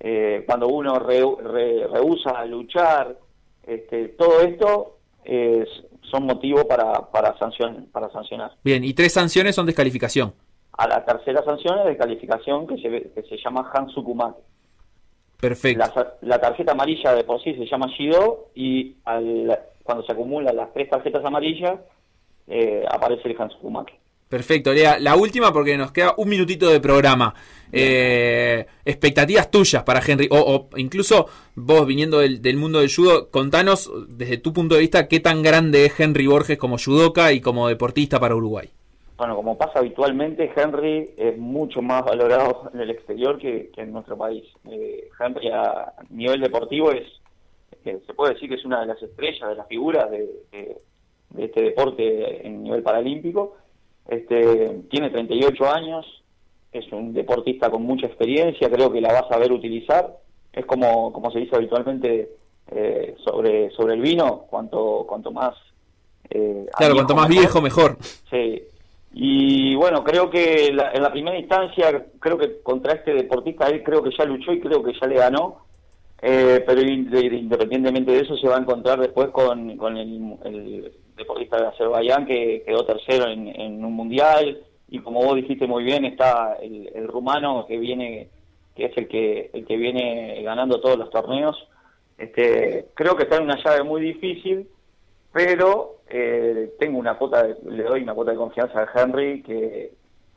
eh, cuando uno re- re- rehúsa luchar, este, todo esto es, son motivos para, para, sancion- para sancionar. Bien, y tres sanciones son descalificación. A la tercera sanción es de calificación que se, que se llama Hansukumaki. Perfecto. La, la tarjeta amarilla de por sí se llama Shido y al- cuando se acumulan las tres tarjetas amarillas eh, aparece el Hansukumaki. Perfecto, Lea. La última porque nos queda un minutito de programa. Eh, expectativas tuyas para Henry, o, o incluso vos viniendo del, mundo del judo, contanos desde tu punto de vista qué tan grande es Henry Borges como judoka y como deportista para Uruguay. Bueno, como pasa habitualmente, Henry es mucho más valorado [laughs] en el exterior que, en nuestro país. Eh, Henry a nivel deportivo es, se puede decir que es una de las estrellas, de las figuras de este deporte en nivel paralímpico. Este, tiene 38 años, es un deportista con mucha experiencia, creo que la va a saber utilizar. Es como, como se dice habitualmente eh, sobre, sobre el vino, cuanto, cuanto más... eh, Claro, cuanto más mejor. viejo, mejor. Sí. Y bueno, creo que la- en la primera instancia, creo que contra este deportista, él creo que ya luchó y creo que ya le ganó. Eh, pero in- de- de- independientemente de eso, se va a encontrar después con, con el, el deportista de Azerbaiyán que quedó tercero en, un mundial. Y como vos dijiste muy bien, está el, rumano que viene, que es el que, el que viene ganando todos los torneos. Este, creo que está en una llave muy difícil pero eh, tengo una cuota, le doy una cuota de confianza a Henry que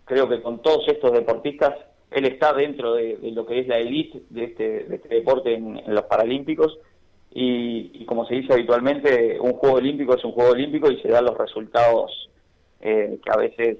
creo que con todos estos deportistas él está dentro de, lo que es la elite de este, de este deporte en los Paralímpicos y, y como se dice habitualmente un juego olímpico es un juego olímpico y se dan los resultados eh, que a veces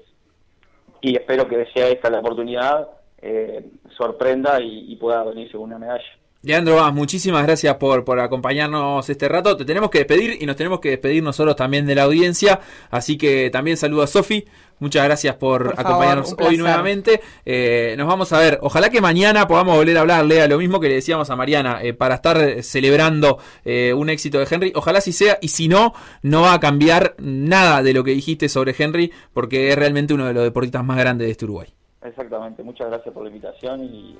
y espero que sea esta la oportunidad eh, sorprenda y, pueda venirse una medalla. Leandro Vaz, muchísimas gracias por, por acompañarnos este rato. Te tenemos que despedir y nos tenemos que despedir nosotros también de la audiencia. Así que también saludo a Sofi. Muchas gracias por, Por favor, acompañarnos hoy nuevamente. Eh, nos vamos a ver. Ojalá que mañana podamos volver a hablar, Lea, lo mismo que le decíamos a Mariana, eh, para estar eh, celebrando eh, un éxito de Henry. Ojalá si sea, y si no, no va a cambiar nada de lo que dijiste sobre Henry, porque es realmente uno de los deportistas más grandes de este Uruguay. Exactamente, muchas gracias por la invitación y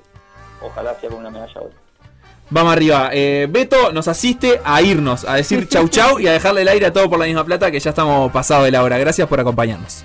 ojalá sea con una medalla hoy. Vamos arriba. Eh, Beto nos asiste a irnos, a decir chau chau y a dejarle el aire a todo por la misma plata que ya estamos pasado de la hora. Gracias por acompañarnos.